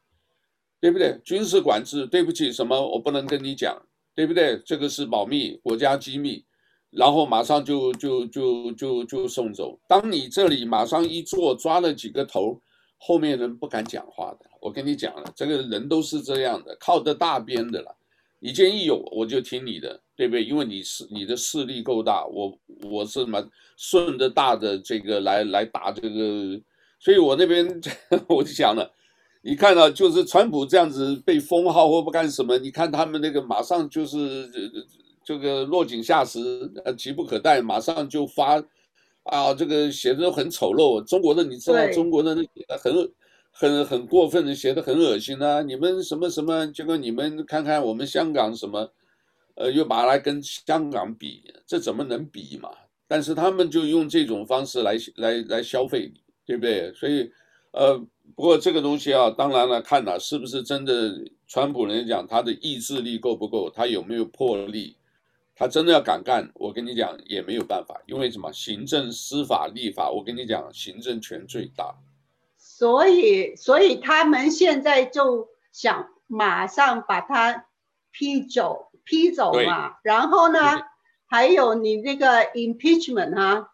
Speaker 1: 对不对？军事管制，对不起，什么我不能跟你讲，对不对？这个是保密，国家机密，然后马上就就就就就送走。当你这里马上一做，抓了几个头，后面人不敢讲话的。我跟你讲了，这个人都是这样的，靠得大边的了。你建议有，我就听你的，对不对？因为你是你的势力够大，我我是什么顺着大的这个来来打这个，所以我那边 [LAUGHS] 我就想了，你看到就是川普这样子被封号或不干什么，你看他们那个马上就是这个落井下石，呃，急不可待，马上就发啊，这个写的很丑陋，中国的你知道中国的那很。很很过分的，写的很恶心啊！你们什么什么，结果你们看看我们香港什么，呃，又把它来跟香港比，这怎么能比嘛？但是他们就用这种方式来来来消费，对不对？所以，呃，不过这个东西啊，当然了，看了是不是真的，川普人讲他的意志力够不够，他有没有魄力，他真的要敢干，我跟你讲也没有办法，因为什么？行政、司法、立法，我跟你讲，行政权最大。
Speaker 2: 所以，所以他们现在就想马上把他批走，批走嘛。然后呢，还有你那个 impeachment 哈，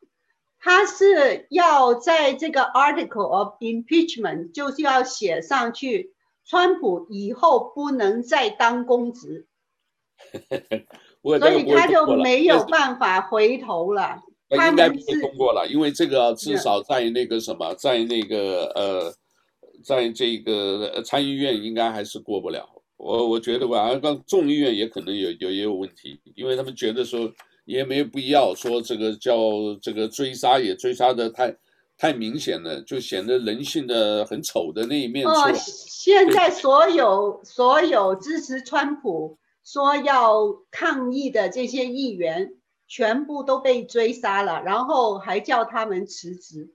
Speaker 2: 他是要在这个 article of impeachment 就是要写上去，川普以后不能再当公职，[LAUGHS] 所以他就没有办法回头了。
Speaker 1: 应该不会通过了，因为这个至少在那个什么，在那个呃，在这个参议院应该还是过不了。我我觉得吧，刚众议院也可能有有也有问题，因为他们觉得说也没有必要说这个叫这个追杀也追杀的太太明显了，就显得人性的很丑的那一面。哦，
Speaker 2: 现在所有所有支持川普说要抗议的这些议员全部都被追杀了，然后还叫他们辞职。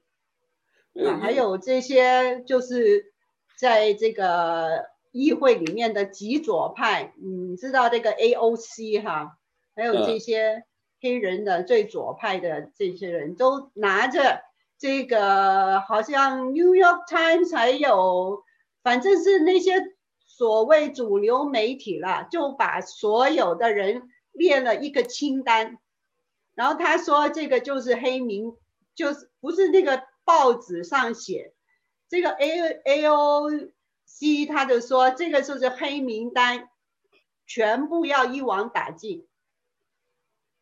Speaker 2: 啊，还有这些就是在这个议会里面的极左派，你知道这个 AOC 哈，还有这些黑人的最左派的这些人都拿着这个，好像 New York Times 还有，反正是那些所谓主流媒体啦，就把所有的人列了一个清单，然后他说这个就是黑名，就是不是那个。报纸上写这个 A AOC，他就说这个就是黑名单，全部要一网打尽。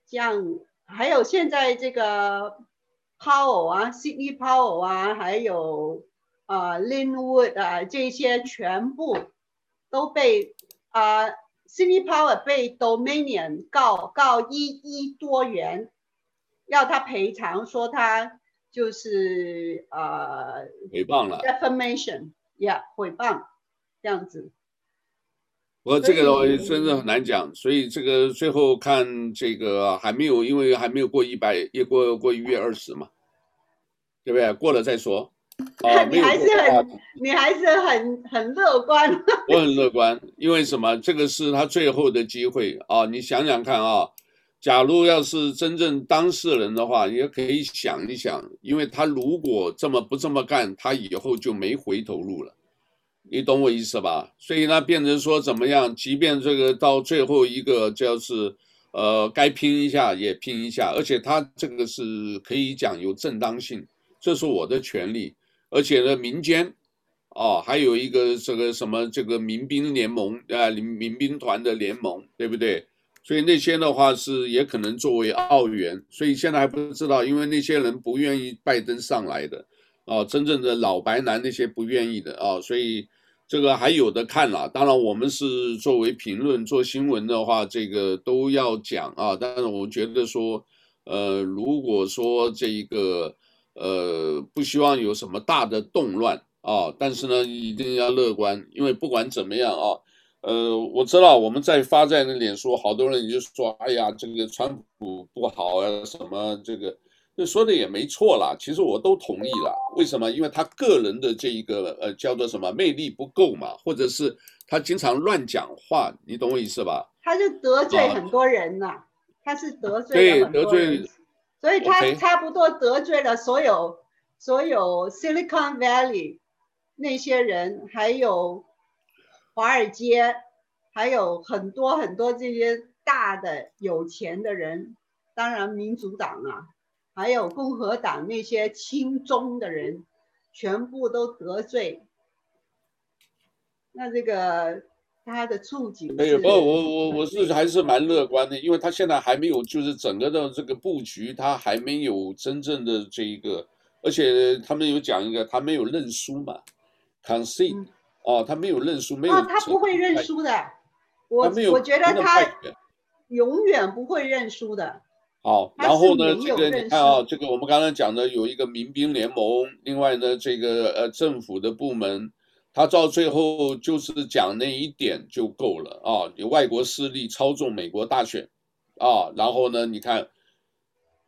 Speaker 2: 这样还有现在这个 Power 啊，Sidney Power 啊，还有啊 Lin Wood 啊，这些全部都被啊 Sidney Powell 被 Dominion 告告一亿多元，要他赔偿，说他。就是呃，
Speaker 1: 诽谤了
Speaker 2: ，defamation，yeah，诽谤这样子。
Speaker 1: 不过这个的话真的很难讲，所以这个最后看这个还没有，因为还没有过一百，也过过一月二十嘛，对不对？过了再说。[LAUGHS]
Speaker 2: 啊，你还是很，你还是很很乐观。[LAUGHS]
Speaker 1: 我很乐观，因为什么？这个是他最后的机会啊！你想想看啊。假如要是真正当事人的话，也可以想一想，因为他如果这么不这么干，他以后就没回头路了，你懂我意思吧？所以呢，变成说怎么样，即便这个到最后一个就是，呃，该拼一下也拼一下，而且他这个是可以讲有正当性，这是我的权利，而且呢，民间，哦，还有一个这个什么这个民兵联盟啊，民民兵团的联盟，对不对？所以那些的话是也可能作为奥援，所以现在还不知道，因为那些人不愿意拜登上来的，啊，真正的老白男那些不愿意的啊，所以这个还有的看了。当然，我们是作为评论做新闻的话，这个都要讲啊。但是我觉得说，呃，如果说这一个呃不希望有什么大的动乱啊，但是呢一定要乐观，因为不管怎么样啊。呃，我知道我们在发在那脸书，好多人就说：“哎呀，这个川普不好啊，什么这个，这说的也没错啦。其实我都同意了。为什么？因为他个人的这一个呃叫做什么魅力不够嘛，或者是他经常乱讲话，你懂我意思吧？
Speaker 2: 他就得罪很多人呐、啊，他是得罪对，得罪，所以他差不多得罪了所有所有 Silicon Valley 那些人，还有。华尔街还有很多很多这些大的有钱的人，当然民主党啊，还有共和党那些亲中的人，全部都得罪。那这个他的处境，
Speaker 1: 没有，不，我我我是还是蛮乐观的，因为他现在还没有，就是整个的这个布局，他还没有真正的这一个，而且他们有讲一个，他没有认输嘛，concede。嗯哦，他没有认输，没有。
Speaker 2: 他不会认输的。我我觉得他永远不会认输的。
Speaker 1: 好，然后呢，这个你看啊，这个我们刚才讲的有一个民兵联盟，另外呢，这个呃政府的部门，他到最后就是讲那一点就够了啊，有外国势力操纵美国大选啊，然后呢，你看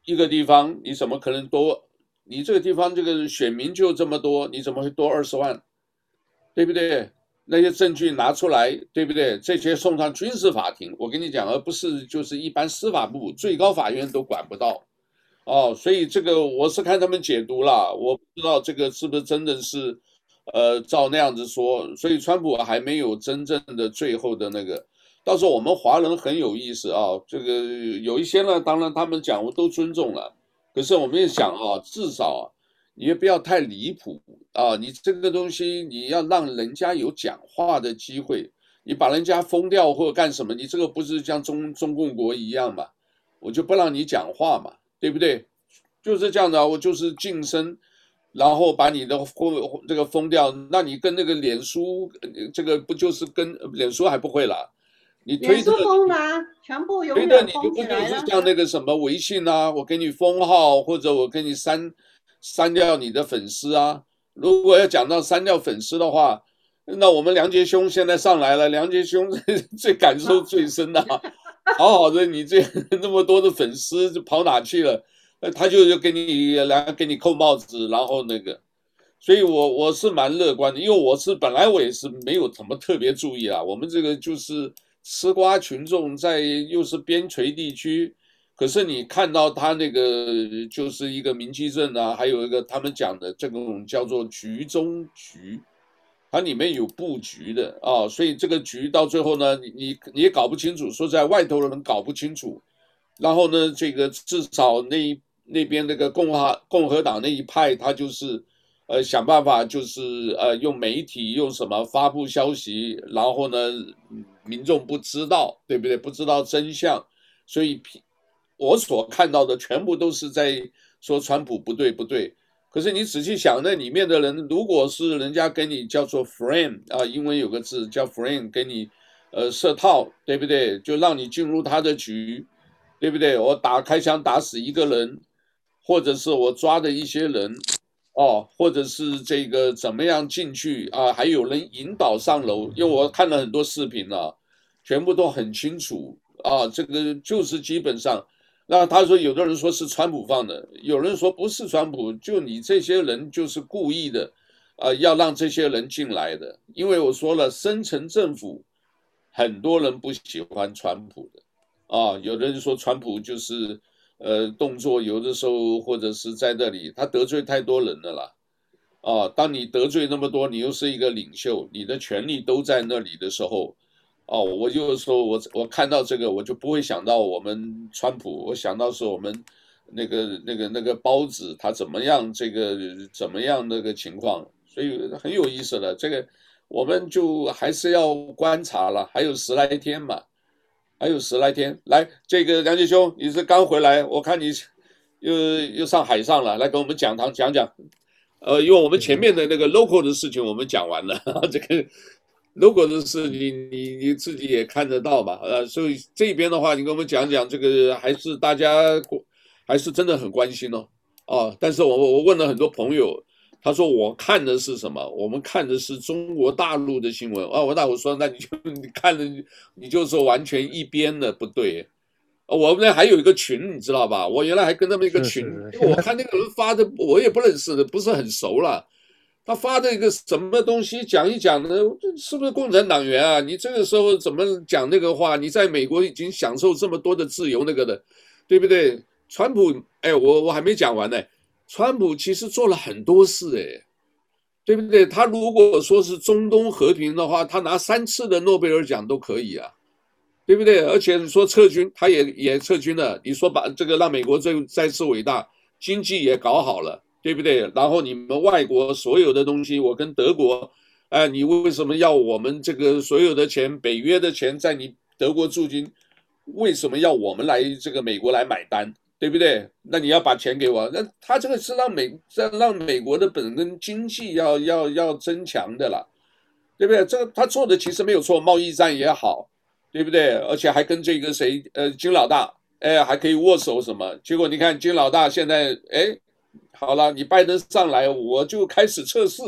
Speaker 1: 一个地方你怎么可能多？你这个地方这个选民就这么多，你怎么会多二十万？对不对？那些证据拿出来，对不对？这些送上军事法庭，我跟你讲，而不是就是一般司法部、最高法院都管不到，哦，所以这个我是看他们解读了，我不知道这个是不是真的是，呃，照那样子说，所以川普还没有真正的最后的那个。到时候我们华人很有意思啊，这个有一些呢，当然他们讲我都尊重了，可是我们也想啊，至少。你也不要太离谱啊！你这个东西，你要让人家有讲话的机会。你把人家封掉或者干什么？你这个不是像中中共国一样嘛？我就不让你讲话嘛，对不对？就是这样的，我就是晋升，然后把你的封这个封掉。那你跟那个脸书，这个不就是跟脸书还不会了？你推特
Speaker 2: 封吗？全部永远封起来了。
Speaker 1: 对的，你不就是像那个什么微信啊？我给你封号，或者我给你删。删掉你的粉丝啊！如果要讲到删掉粉丝的话，那我们梁杰兄现在上来了，梁杰兄最 [LAUGHS] 最感受最深的，好好的，你这那么多的粉丝就跑哪去了？他就就给你来给你扣帽子，然后那个，所以我我是蛮乐观的，因为我是本来我也是没有怎么特别注意啊。我们这个就是吃瓜群众在又是边陲地区，可是你看到他那个就是一个明基镇啊，还有一个他们讲的这种叫做局中局。它里面有布局的啊，所以这个局到最后呢，你你你也搞不清楚，说在外头的人搞不清楚。然后呢，这个至少那那边那个共和共和党那一派，他就是呃想办法，就是呃用媒体用什么发布消息，然后呢民众不知道，对不对？不知道真相，所以我所看到的全部都是在说川普不对不对。可是你仔细想，那里面的人，如果是人家给你叫做 friend 啊，英文有个字叫 friend，给你呃设套，对不对？就让你进入他的局，对不对？我打开枪打死一个人，或者是我抓的一些人，哦，或者是这个怎么样进去啊？还有人引导上楼，因为我看了很多视频了，全部都很清楚啊。这个就是基本上。那他说，有的人说是川普放的，有人说不是川普，就你这些人就是故意的，啊、要让这些人进来的。因为我说了，深层政府很多人不喜欢川普的，啊，有的人说川普就是，呃，动作有的时候或者是在那里，他得罪太多人了啦，啊，当你得罪那么多，你又是一个领袖，你的权力都在那里的时候。哦，我就说，我我看到这个，我就不会想到我们川普，我想到是我们那个那个那个包子他怎么样，这个怎么样那个情况，所以很有意思的。这个我们就还是要观察了，还有十来天嘛，还有十来天。来，这个梁杰兄，你是刚回来，我看你又又上海上了，来给我们讲堂讲讲。呃，因为我们前面的那个 local 的事情我们讲完了，[LAUGHS] 这个。如果是你你你自己也看得到吧，呃，所以这边的话，你给我们讲讲这个，还是大家还是真的很关心哦，哦，但是我我问了很多朋友，他说我看的是什么？我们看的是中国大陆的新闻啊，我大伙说，那你就 [LAUGHS] 你看的你就说完全一边的不对，我们那还有一个群，你知道吧？我原来还跟他们一个群，因为我看那个人发的，我也不认识的，不是很熟了。他发的一个什么东西讲一讲呢？是不是共产党员啊？你这个时候怎么讲那个话？你在美国已经享受这么多的自由，那个的，对不对？川普，哎，我我还没讲完呢。川普其实做了很多事，哎，对不对？他如果说是中东和平的话，他拿三次的诺贝尔奖都可以啊，对不对？而且你说撤军，他也也撤军了。你说把这个让美国再再次伟大，经济也搞好了。对不对？然后你们外国所有的东西，我跟德国，哎，你为什么要我们这个所有的钱，北约的钱在你德国驻军，为什么要我们来这个美国来买单？对不对？那你要把钱给我，那他这个是让美让让美国的本身经济要要要增强的了，对不对？这个他做的其实没有错，贸易战也好，对不对？而且还跟这个谁，呃，金老大，哎，还可以握手什么？结果你看金老大现在，哎。好了，你拜登上来，我就开始测试，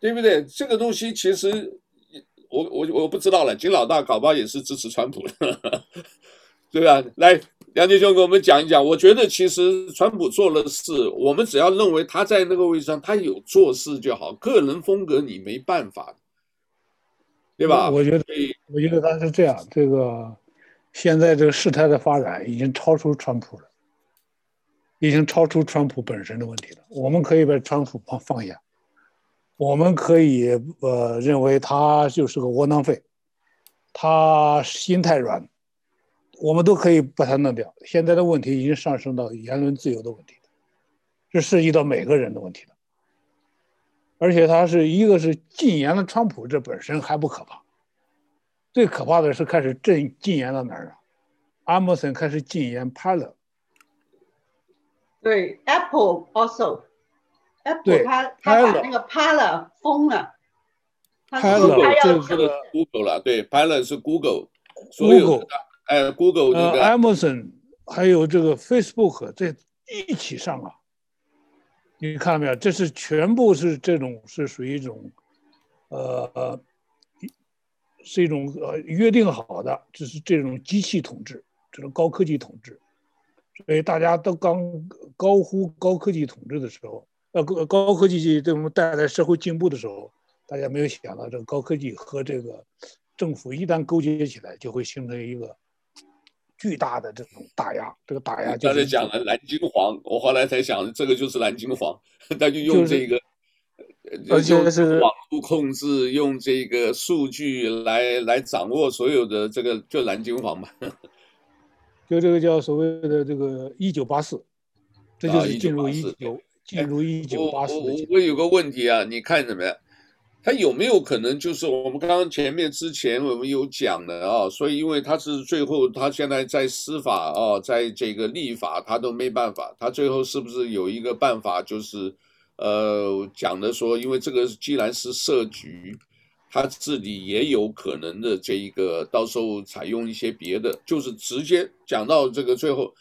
Speaker 1: 对不对？这个东西其实我我我不知道了。金老大搞不好也是支持川普的，[LAUGHS] 对吧？来，梁杰兄给我们讲一讲。我觉得其实川普做了事，我们只要认为他在那个位置上，他有做事就好。个人风格你没办法，对吧？
Speaker 3: 我觉得，我觉得他是这样。这个现在这个事态的发展已经超出川普了。已经超出川普本身的问题了。我们可以把川普放放下，我们可以呃认为他就是个窝囊废，他心太软，我们都可以把它弄掉。现在的问题已经上升到言论自由的问题，这涉及到每个人的问题了。而且他是一个是禁言了川普，这本身还不可怕，最可怕的是开始禁禁言到哪儿啊？Amazon 开始禁言 Parler。
Speaker 2: 对，Apple also，Apple 他他把那个 Parler 封了，他说他要
Speaker 1: 这个 Google 了，对，Parler 是 Google，所有的哎，Google 那个
Speaker 3: Amazon 还有这个 Facebook 这一起上啊，你看到没有？这是全部是这种是属于一种，呃，是一种呃约定好的，就是这种机器统治，这种高科技统治。所以大家都刚高呼高科技统治的时候，呃，高高科技对我们带来社会进步的时候，大家没有想到这个高科技和这个政府一旦勾结起来，就会形成一个巨大的这种打压。[LAUGHS] 这个打压就是
Speaker 1: 刚才讲了蓝金黄，我后来才想，这个就是蓝金黄，他就用这个。
Speaker 3: 而且是
Speaker 1: 网络控制，用这个数据来来掌握所有的这个，就蓝金黄嘛，[LAUGHS]
Speaker 3: 就这个叫所谓的这个一九八四，这就是进入一九进入一九八四。
Speaker 1: 我我有个问题啊，你看怎么样？他有没有可能就是我们刚刚前面之前我们有讲的啊？所以因为他是最后他现在在司法啊，在这个立法他都没办法，他最后是不是有一个办法就是？呃，讲的说，因为这个既然是设局，他自己也有可能的这一个，到时候采用一些别的，就是直接讲到这个最后，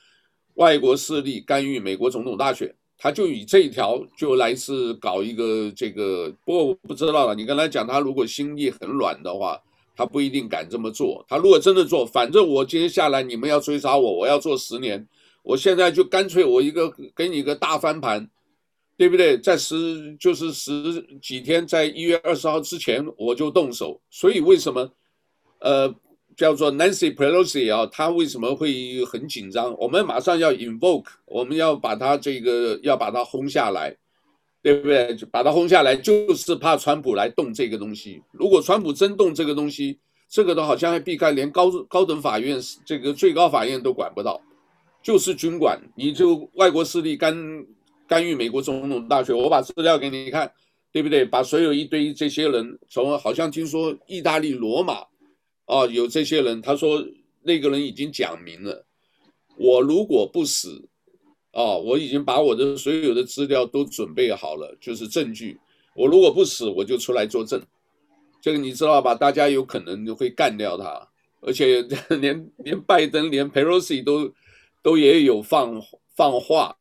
Speaker 1: 外国势力干预美国总统大选，他就以这一条就来是搞一个这个。不过我不知道了，你刚才讲他如果心地很软的话，他不一定敢这么做。他如果真的做，反正我接下来你们要追杀我，我要做十年，我现在就干脆我一个给你一个大翻盘。对不对？在十就是十几天，在一月二十号之前我就动手。所以为什么，呃，叫做 Nancy Pelosi 啊，他为什么会很紧张？我们马上要 invoke，我们要把他这个要把他轰下来，对不对？把他轰下来，就是怕川普来动这个东西。如果川普真动这个东西，这个都好像还避开，连高高等法院这个最高法院都管不到，就是军管，你就外国势力干。干预美国总统大选，我把资料给你看，对不对？把所有一堆这些人，从好像听说意大利罗马，啊，有这些人，他说那个人已经讲明了，我如果不死，啊，我已经把我的所有的资料都准备好了，就是证据，我如果不死，我就出来作证。这个你知道吧？大家有可能会干掉他，而且 [LAUGHS] 连连拜登、连 Pelosi 都都也有放放话。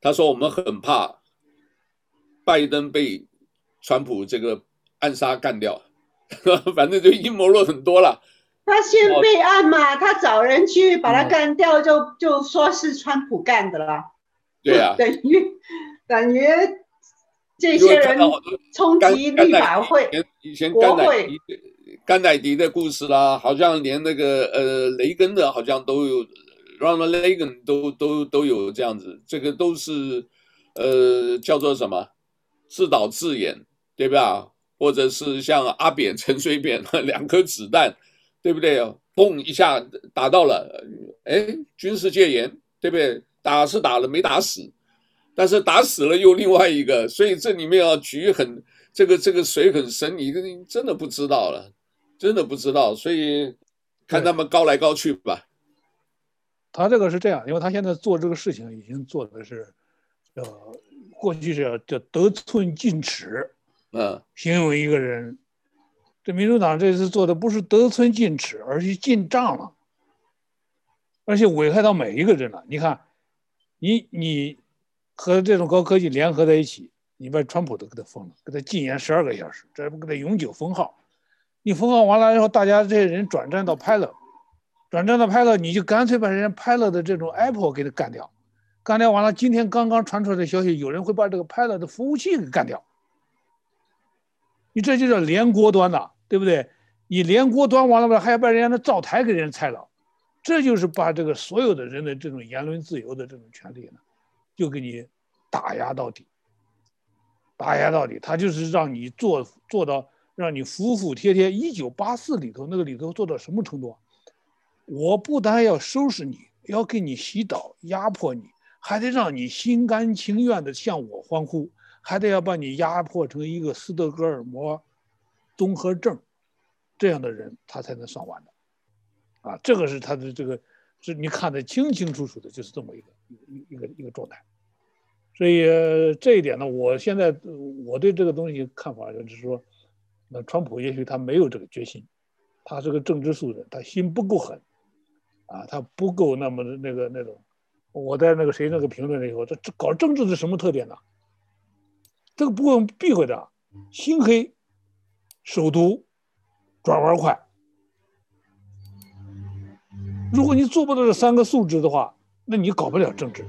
Speaker 1: 他说：“我们很怕拜登被川普这个暗杀干掉，[LAUGHS] 反正就阴谋论很多了。
Speaker 2: 他先备案嘛，他找人去把他干掉就，就、说是川普干的了。
Speaker 1: 对啊，[LAUGHS]
Speaker 2: 等于等于这些人冲击立法会、
Speaker 1: 以前甘乃迪甘乃迪的故事啦，好像连那个呃雷根的，好像都有。” Ronald Reagan 都都都有这样子，这个都是，呃，叫做什么，自导自演，对吧？或者是像阿扁、陈水扁两颗子弹，[LAUGHS] 对不对？嘣一下打到了，哎，军事戒严，对不对？打是打了，没打死，但是打死了又另外一个，所以这里面啊，局很这个这个水很深，你真的不知道了，真的不知道，所以看他们高来高去吧。
Speaker 3: 他这个是这样，因为他现在做这个事情已经做的是，呃，过去是叫得寸进尺，
Speaker 1: 嗯，
Speaker 3: 形容一个人。这民主党这次做的不是得寸进尺，而是进账了，而且危害到每一个人了。你看，你你和这种高科技联合在一起，你把川普都给他封了，给他禁言十二个小时，这不给他永久封号。你封号完了以后，大家这些人转战到派了。转战到派勒，你就干脆把人家派勒的这种 Apple 给他干掉，干掉完了，今天刚刚传出来的消息，有人会把这个派勒的服务器给干掉。你这就叫连锅端呐，对不对？你连锅端完了吧，还要把人家的灶台给人拆了，这就是把这个所有的人的这种言论自由的这种权利呢，就给你打压到底，打压到底，他就是让你做做到让你服服帖帖。一九八四里头那个里头做到什么程度？我不但要收拾你，要给你洗脑、压迫你，还得让你心甘情愿地向我欢呼，还得要把你压迫成一个斯德哥尔摩综合症这样的人，他才能上完的。啊，这个是他的这个，是你看得清清楚楚的，就是这么一个一一个一个状态。所以这一点呢，我现在我对这个东西看法就是说，那川普也许他没有这个决心，他是个政治素人，他心不够狠。啊，他不够那么的那个那种，我在那个谁那个评论里头，这这搞政治是什么特点呢？这个不用避讳的，心黑，首都转弯快。如果你做不到这三个素质的话，那你搞不了政治。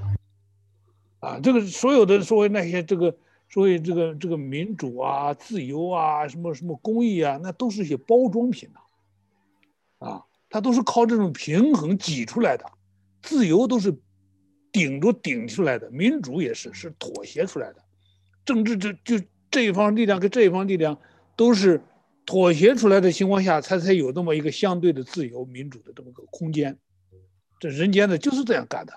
Speaker 3: 啊，这个所有的所谓那些这个所谓这个这个民主啊、自由啊、什么什么公益啊，那都是一些包装品呐，啊，它都是靠这种平衡挤出来的，自由都是顶着顶出来的，民主也是是妥协出来的，政治这就这一方力量跟这一方力量都是妥协出来的情况下，才才有这么一个相对的自由民主的这么个空间，这人间的就是这样干的。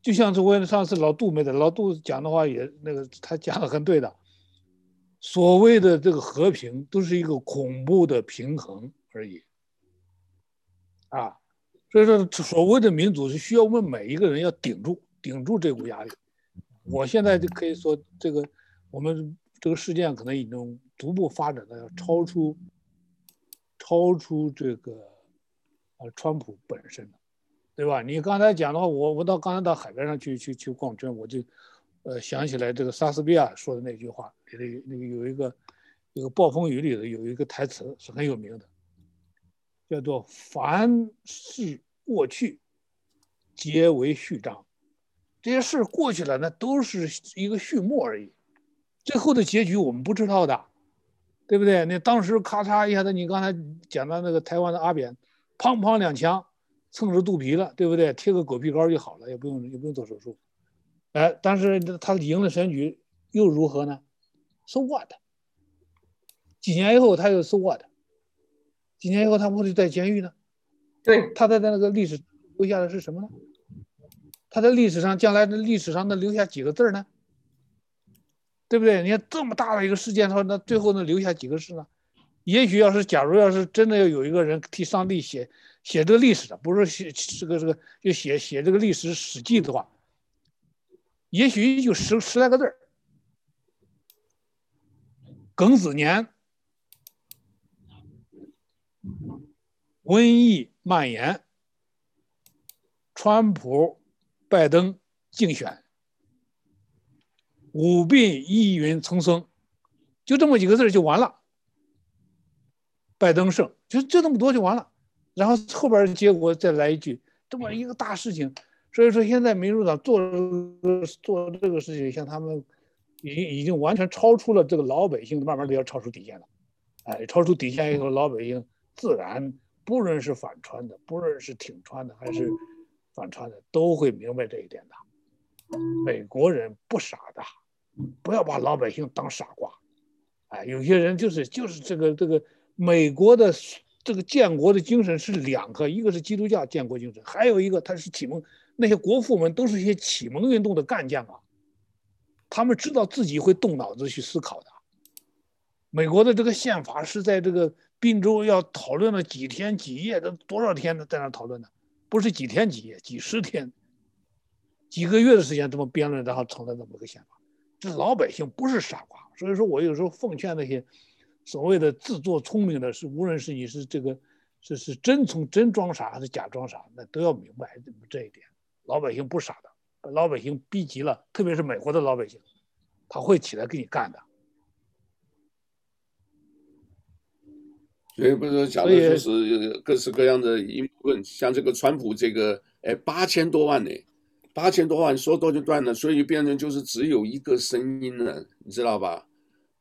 Speaker 3: 就像是我上次老杜没的，老杜讲的话也那个，他讲的很对的。所谓的这个和平，都是一个恐怖的平衡而已。啊，所以说所谓的民主是需要我们每一个人要顶住，顶住这股压力。我现在就可以说，这个我们这个事件可能已经逐步发展的要超出，超出这个呃川普本身了。对吧？你刚才讲的话，我我到刚才到海边上去去去逛圈，我就，呃，想起来这个莎士比亚说的那句话，里头那个有一个，有个暴风雨里头有一个台词是很有名的，叫做“凡事过去，皆为序章”，这些事过去了，那都是一个序幕而已，最后的结局我们不知道的，对不对？那当时咔嚓一下子，你刚才讲到那个台湾的阿扁，砰砰两枪。蹭着肚皮了，对不对？贴个狗皮膏就好了，也不用也不用做手术。哎，但是他赢了选举又如何呢？So what？几年以后他又 So what？几年以后他会不会在监狱呢？
Speaker 2: 对，
Speaker 3: 他在那个历史留下的是什么呢？他在历史上将来的历史上能留下几个字呢？对不对？你看这么大的一个事件，说那最后能留下几个字呢？也许要是假如要是真的要有一个人替上帝写。写这个历史的，不是写这个这个，就写写这个历史史记的话，也许就十十来个字儿。庚子年，瘟疫蔓延，川普、拜登竞选，五病疑云丛生，就这么几个字就完了。拜登胜，就就这么多就完了。然后后边结果再来一句，这么一个大事情，所以说现在民主党做做这个事情，像他们已经已经完全超出了这个老百姓，慢慢的要超出底线了，哎，超出底线以后，老百姓自然不论是反穿的，不论是挺穿的还是反穿的，都会明白这一点的。美国人不傻的，不要把老百姓当傻瓜，哎，有些人就是就是这个这个美国的。这个建国的精神是两个，一个是基督教建国精神，还有一个他是启蒙，那些国父们都是一些启蒙运动的干将啊，他们知道自己会动脑子去思考的。美国的这个宪法是在这个宾州要讨论了几天几夜的多少天的在那讨论的，不是几天几夜，几十天，几个月的时间这么辩论，然后成了这么个宪法。这老百姓不是傻瓜，所以说我有时候奉劝那些。所谓的自作聪明的是，无论是你是这个，是是真从真装傻还是假装傻，那都要明白这一点。老百姓不傻的，把老百姓逼急了，特别是美国的老百姓，他会起来跟你干的。
Speaker 1: 所以不是讲的就是各式各样的阴谋，像这个川普这个，哎，八千多万呢，八千多万说断就断了，所以变成就是只有一个声音了，你知道吧？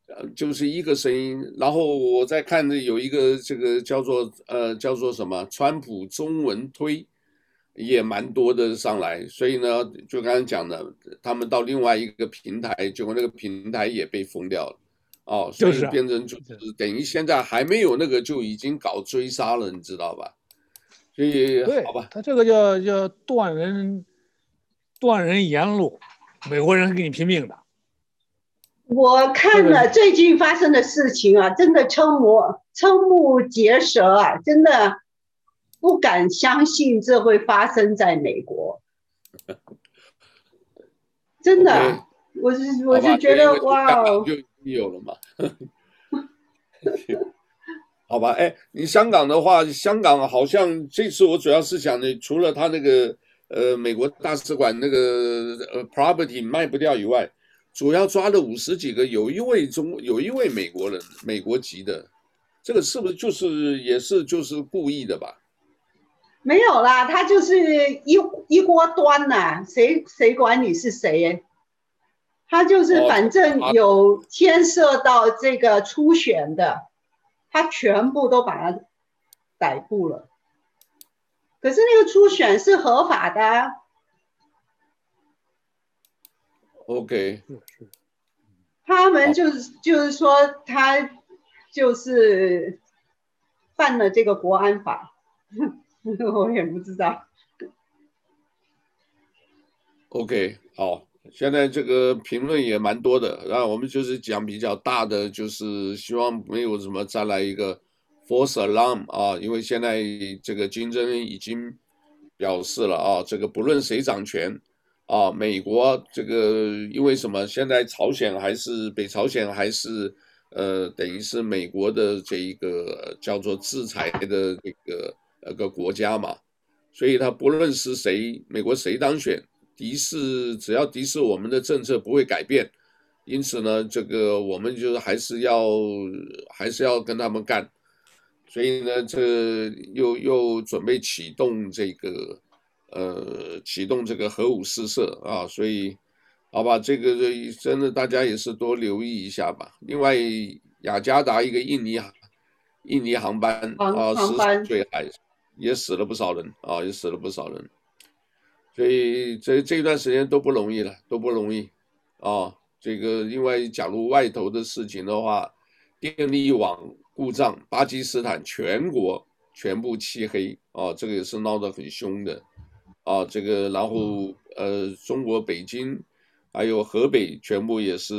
Speaker 1: 呃，就是一个声音，然后我在看的有一个这个叫做呃叫做什么川普中文推，也蛮多的上来，所以呢，就刚才讲的，他们到另外一个平台，结果那个平台也被封掉了，哦，所以变成就是等于现在还没有那个就已经搞追杀了，你知道吧？所以
Speaker 3: 对，
Speaker 1: 好吧，
Speaker 3: 他这个叫叫断人断人言路，美国人跟你拼命的。
Speaker 2: 我看了最近发生的事情啊，真的瞠目瞠目结舌啊，真的不敢相信这会发生在美国。真的，okay, 我是我是觉得哇哦，
Speaker 1: 就有了嘛。[LAUGHS] 好吧，哎，你香港的话，香港好像这次我主要是想的，除了他那个呃美国大使馆那个呃 property 卖不掉以外。主要抓了五十几个，有一位中，有一位美国人，美国籍的，这个是不是就是也是就是故意的吧？
Speaker 2: 没有啦，他就是一一锅端呐、啊，谁谁管你是谁？他就是反正有牵涉到这个初选的，他全部都把他逮捕了。可是那个初选是合法的、啊。
Speaker 1: OK，
Speaker 2: 他们就是就是说他就是犯了这个国安法。[LAUGHS] 我也不知道。
Speaker 1: OK，好，现在这个评论也蛮多的，然后我们就是讲比较大的，就是希望没有什么再来一个 false alarm 啊，因为现在这个金正恩已经表示了啊，这个不论谁掌权啊，美国这个因为什么，现在朝鲜还是北朝鲜还是呃，等于是美国的这一个叫做制裁的这个。那个国家嘛，所以他不论是谁，美国谁当选，敌视只要敌视我们的政策不会改变，因此呢，这个我们就是还是要还是要跟他们干，所以呢，这又又准备启动这个呃启动这个核武试射啊，所以好吧，这个真的大家也是多留意一下吧。另外，雅加达一个印尼印尼航班啊，十四岁孩子。也死了不少人啊，也死了不少人，所以这这段时间都不容易了，都不容易啊。这个因为假如外头的事情的话，电力网故障，巴基斯坦全国全部漆黑啊，这个也是闹得很凶的啊。这个然后呃，中国北京还有河北全部也是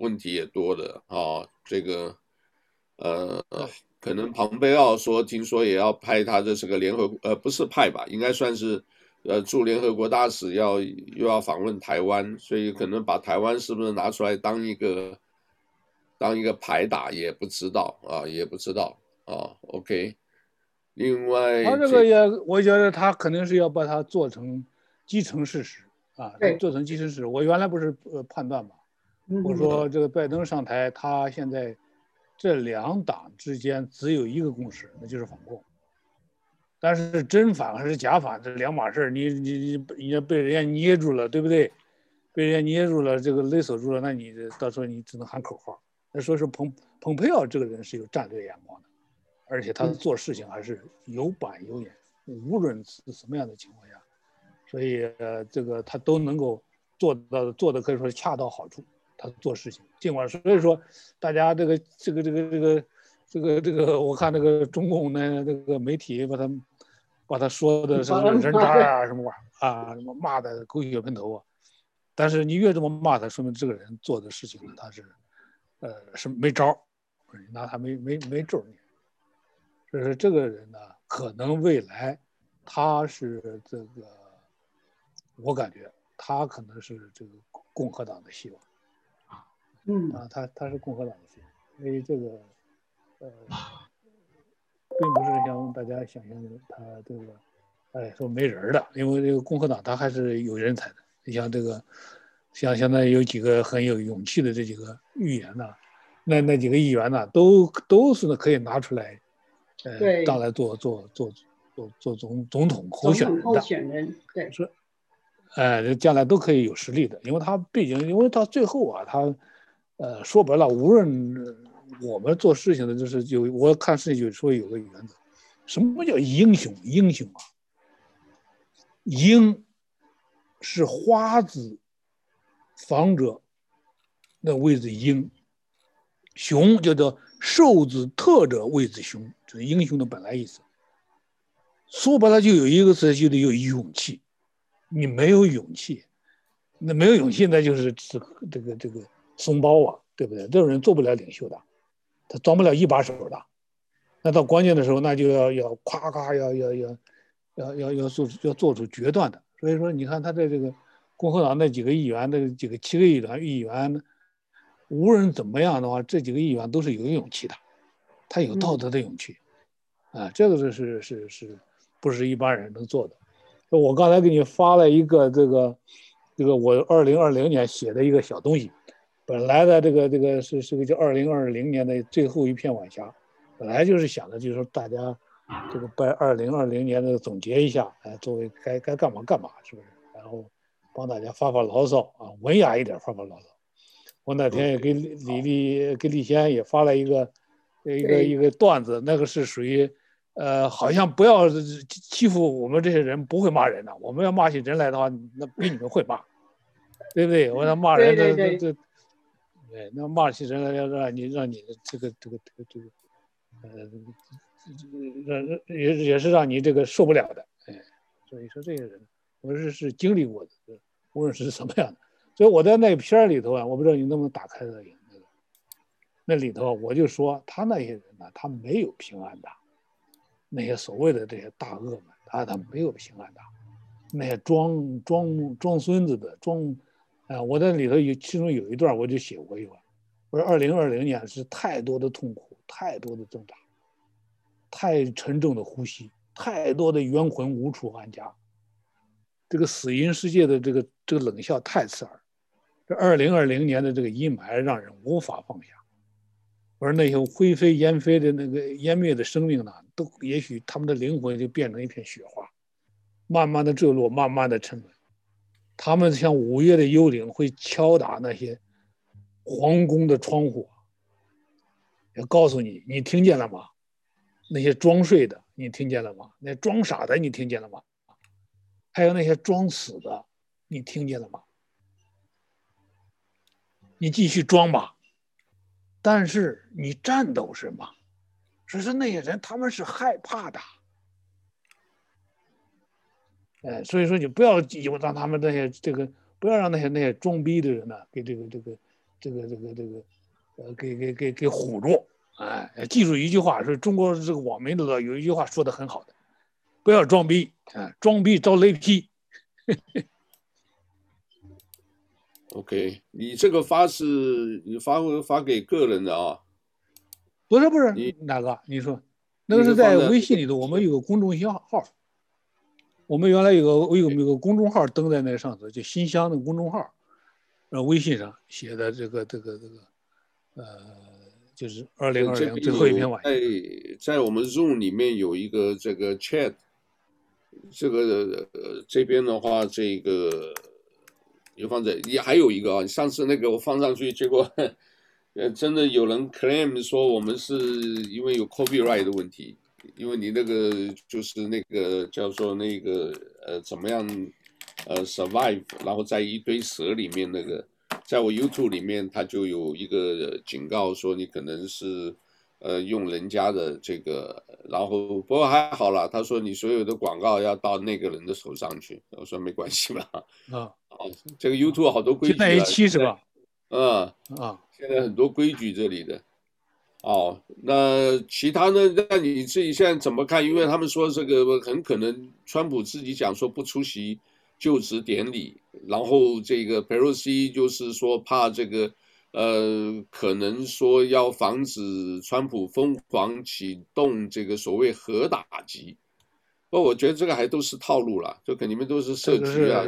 Speaker 1: 问题也多的啊。这个呃。可能庞贝奥说，听说也要派他的这个联合，呃，不是派吧，应该算是，呃，驻联合国大使要又要访问台湾，所以可能把台湾是不是拿出来当一个，当一个牌打也不知道啊，也不知道啊。OK，另外
Speaker 3: 他这个也，我觉得他肯定是要把它做成既成事实啊，做成既成事实。我原来不是呃判断嘛，我说这个拜登上台，他现在。这两党之间只有一个共识，那就是反共。但是真反还是假反，这两码事。你你你，你也被人家捏住了，对不对？被人家捏住了，这个勒索住了，那你到时候你只能喊口号。那说是蓬蓬佩奥这个人是有战略眼光的，而且他做事情还是有板有眼，无论是什么样的情况下，所以呃，这个他都能够做到，做的可以说是恰到好处。他做事情，尽管所以说，大家这个这个这个这个这个这个，我看那个中共的这个媒体把他把他说的什么人渣啊什么玩意儿啊，什么骂的狗血喷头啊。但是你越这么骂他，说明这个人做的事情呢，他是呃是没招你拿他没没没咒你。所以说这个人呢，可能未来他是这个，我感觉他可能是这个共和党的希望。
Speaker 2: 嗯
Speaker 3: 啊，他他是共和党的，希望，因为这个呃，并不是像大家想象的，他这个哎说没人的，因为这个共和党他还是有人才的。你像这个，像现在有几个很有勇气的这几个议员呐，那那几个议员呐，都都是可以拿出来，呃，当来做做做做做总总统候选人的。
Speaker 2: 候选人对，
Speaker 3: 是，哎，将来都可以有实力的，因为他毕竟，因为到最后啊，他。呃，说白了，无论我们做事情的，就是有我看事情就说有个原则，什么叫英雄？英雄啊，英是花字防者，那谓之英；雄叫做兽字特者谓之雄，就是英雄的本来意思。说白了，就有一个词，就得有勇气。你没有勇气，那没有勇气，那就是这个这个这个。松包啊，对不对？这种人做不了领袖的，他装不了一把手的。那到关键的时候，那就要要夸夸要要要要要要做要做出决断的。所以说，你看他在这个共和党那几个议员，那几个七个议员议员，无论怎么样的话，这几个议员都是有勇气的，他有道德的勇气，嗯、啊，这个是是是是，不是一般人能做的。我刚才给你发了一个这个这个我二零二零年写的一个小东西。本来的这个这个是是个叫二零二零年的最后一片晚霞，本来就是想的，就是说大家这个把二零二零年的总结一下，哎，作为该该干嘛干嘛，是不是？帮大家发发牢骚啊，文雅一点发发牢骚。我那天也给李李丽给李先也发了一个一个一个段子，那个是属于。呃，好像不要欺负我们这些人，不会骂人的。我们要骂起人来的话，那比你们会骂，对不对？我要骂人，这这这，对，那骂起人来要让你让你的这个这个这个这个，呃，让让也也是让你这个受不了的。哎，所以说这些人，我是是经历过的，无论是什么样的。所以我在那个片儿里头啊，我不知道你能不能打开那个，那里头我就说他那些人呢，他没有平安的。那些所谓的这些大鳄们，他他没有平安的，那些装装装孙子的装，啊，我在里头有其中有一段我就写过一段，我说二零二零年是太多的痛苦，太多的挣扎，太沉重的呼吸，太多的冤魂无处安家，这个死因世界的这个这个冷笑太刺耳，这二零二零年的这个阴霾让人无法放下。而那些灰飞烟飞的那个湮灭的生命呢，都也许他们的灵魂就变成一片雪花，慢慢的坠落，慢慢的沉沦。他们像午夜的幽灵，会敲打那些皇宫的窗户，要告诉你，你听见了吗？那些装睡的，你听见了吗？那装傻的，你听见了吗？还有那些装死的，你听见了吗？你继续装吧。但是你战斗是吗？只是那些人他们是害怕的，哎，所以说你不要有让他们那些这个，不要让那些那些装逼的人呢，给这个这个这个这个这个，呃，给给给给唬住，哎，记住一句话，是中国这个网民的有一句话说的很好的，不要装逼，啊，装逼遭雷劈。[LAUGHS]
Speaker 1: OK，你这个发是你发发给个人的啊？
Speaker 3: 不是不是，你哪个？你说，那个是在微信里头，我们有个公众号号，我们原来有个我有个有个公众号登在那上头，就新乡的公众号，呃，微信上写的这个这个这个，呃，就是二零二零最后一篇文。
Speaker 1: 在在我们 Zoom 里面有一个这个 chat，这个呃这边的话这个。就放在，也还有一个啊，上次那个我放上去，结果，呃，真的有人 claim 说我们是因为有 copyright 的问题，因为你那个就是那个叫做那个呃怎么样呃 survive，然后在一堆蛇里面那个，在我 YouTube 里面它就有一个警告说你可能是呃用人家的这个，然后不过还好了，他说你所有的广告要到那个人的手上去，我说没关系吧，啊。[LAUGHS] 哦，这个 YouTube 好多规矩。
Speaker 3: 在一期是吧？
Speaker 1: 嗯啊，现在很多规矩这里的。哦，那其他呢？那你自己现在怎么看？因为他们说这个很可能，川普自己讲说不出席就职典礼，然后这个 Pelosi 就是说怕这个，呃，可能说要防止川普疯狂启动这个所谓核打击。不，我觉得这个还都是套路了，就肯定们都是设局啊。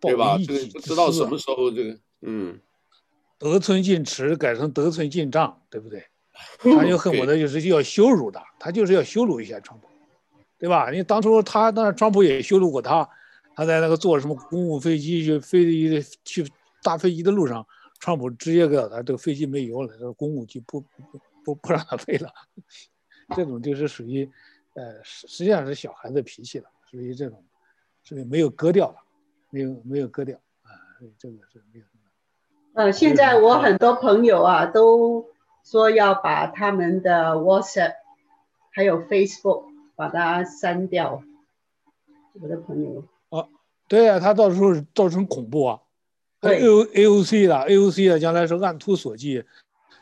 Speaker 1: 对吧？这个不知道什么时候这个，嗯，
Speaker 3: 得寸进尺改成得寸进账，对不对？他就 [LAUGHS] 恨不得就是要羞辱他，他就是要羞辱一下川普，对吧？因为当初他当然川普也羞辱过他，他在那个坐什么公务飞机去飞去搭飞机的路上，川普直接告诉他这个飞机没油了，这个公务机不不不不让他飞了，[LAUGHS] 这种就是属于，呃，实实际上是小孩子脾气了，属于这种，所以没有割掉了。没有没有割掉啊，这个是没有什么。
Speaker 2: 呃，现在我很多朋友啊都说要把他们的 WhatsApp 还有 Facebook 把它删掉。我的朋友。
Speaker 3: 啊，对啊，他到时候造成恐怖啊。对。A AOC 的 AOC 的将来是按图索骥，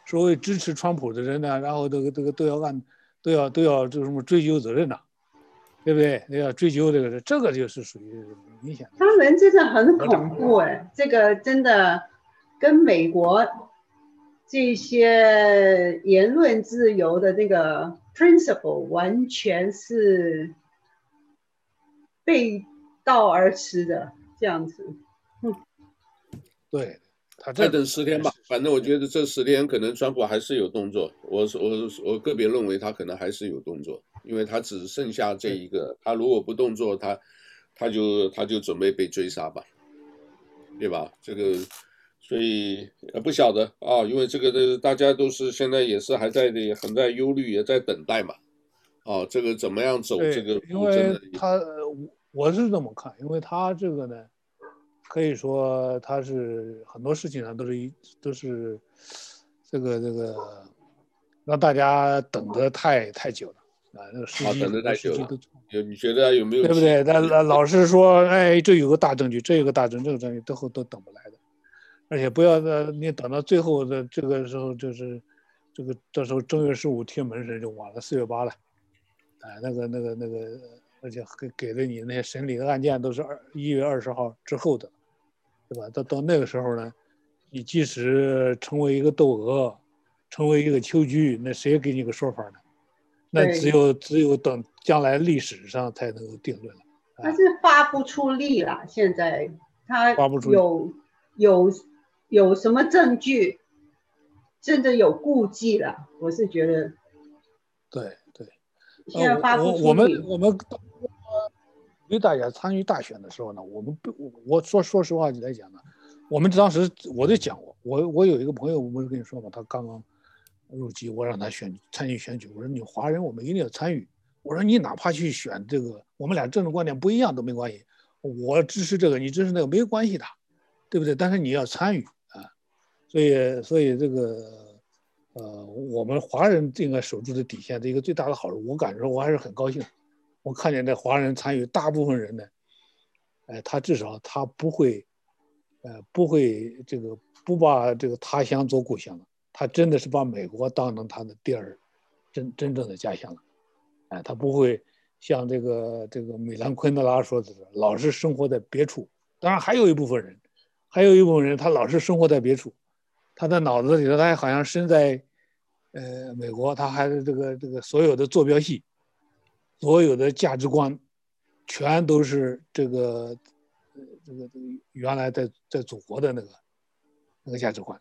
Speaker 3: 所谓支持川普的人呢，然后这个这个都要按都要都要这什么追究责任呐。对不对？要追究这个，这个就是属于明显的。
Speaker 2: 他们真的很恐怖哎，这个真的跟美国这些言论自由的那个 principle 完全是背道而驰的这样子。
Speaker 3: 对，他
Speaker 1: 再等十天吧，反正我觉得这十天可能川普还是有动作。我我我个别认为他可能还是有动作，因为他只剩下这一个，他如果不动作，他他就他就准备被追杀吧，对吧？这个，所以呃不晓得啊，因为这个的大家都是现在也是还在的，很在忧虑，也在等待嘛。啊，这个怎么样走？这个
Speaker 3: 因为他我是这么看，因为他这个呢。可以说他是很多事情上都是一都是这个这个让大家等得太太久了啊，那个时机
Speaker 1: 等得太久了。有你觉得有没有？
Speaker 3: 对不对？那老是说，哎，这有个大证据，这有个大证，这个证据最后都等不来的。而且不要的，你等到最后的这个时候，就是这个到时候正月十五贴门神就晚了，四月八了。哎，那个那个那个，而且给给了你那些审理的案件都是二一月二十号之后的。对吧？到到那个时候呢，你即使成为一个窦娥，成为一个秋菊，那谁给你个说法呢？那只有只有等将来历史上才能够定论了。
Speaker 2: 他是发不出力了，现在他
Speaker 3: 发不出
Speaker 2: 有有有什么证据，甚至有顾忌了。我是觉得，
Speaker 3: 对对，
Speaker 2: 现在发不出力。
Speaker 3: 我们我们。因为大家参与大选的时候呢，我们不，我说说实话来讲呢，我们当时我就讲过，我我有一个朋友，我不是跟你说嘛，他刚刚入籍，我让他选参与选举，我说你华人我们一定要参与，我说你哪怕去选这个，我们俩政治观点不一样都没关系，我支持这个，你支持那个没有关系的，对不对？但是你要参与啊，所以所以这个呃，我们华人应该守住的底线的一个最大的好处，我感觉我还是很高兴。我看见这华人参与，大部分人呢，哎，他至少他不会，呃，不会这个不把这个他乡做故乡了，他真的是把美国当成他的第二真真正的家乡了，哎，他不会像这个这个米兰昆德拉说的，老是生活在别处。当然，还有一部分人，还有一部分人，他老是生活在别处，他的脑子里头，他好像身在，呃，美国，他还是这个这个所有的坐标系。所有的价值观，全都是这个，这个这个原来在在祖国的那个那个价值观，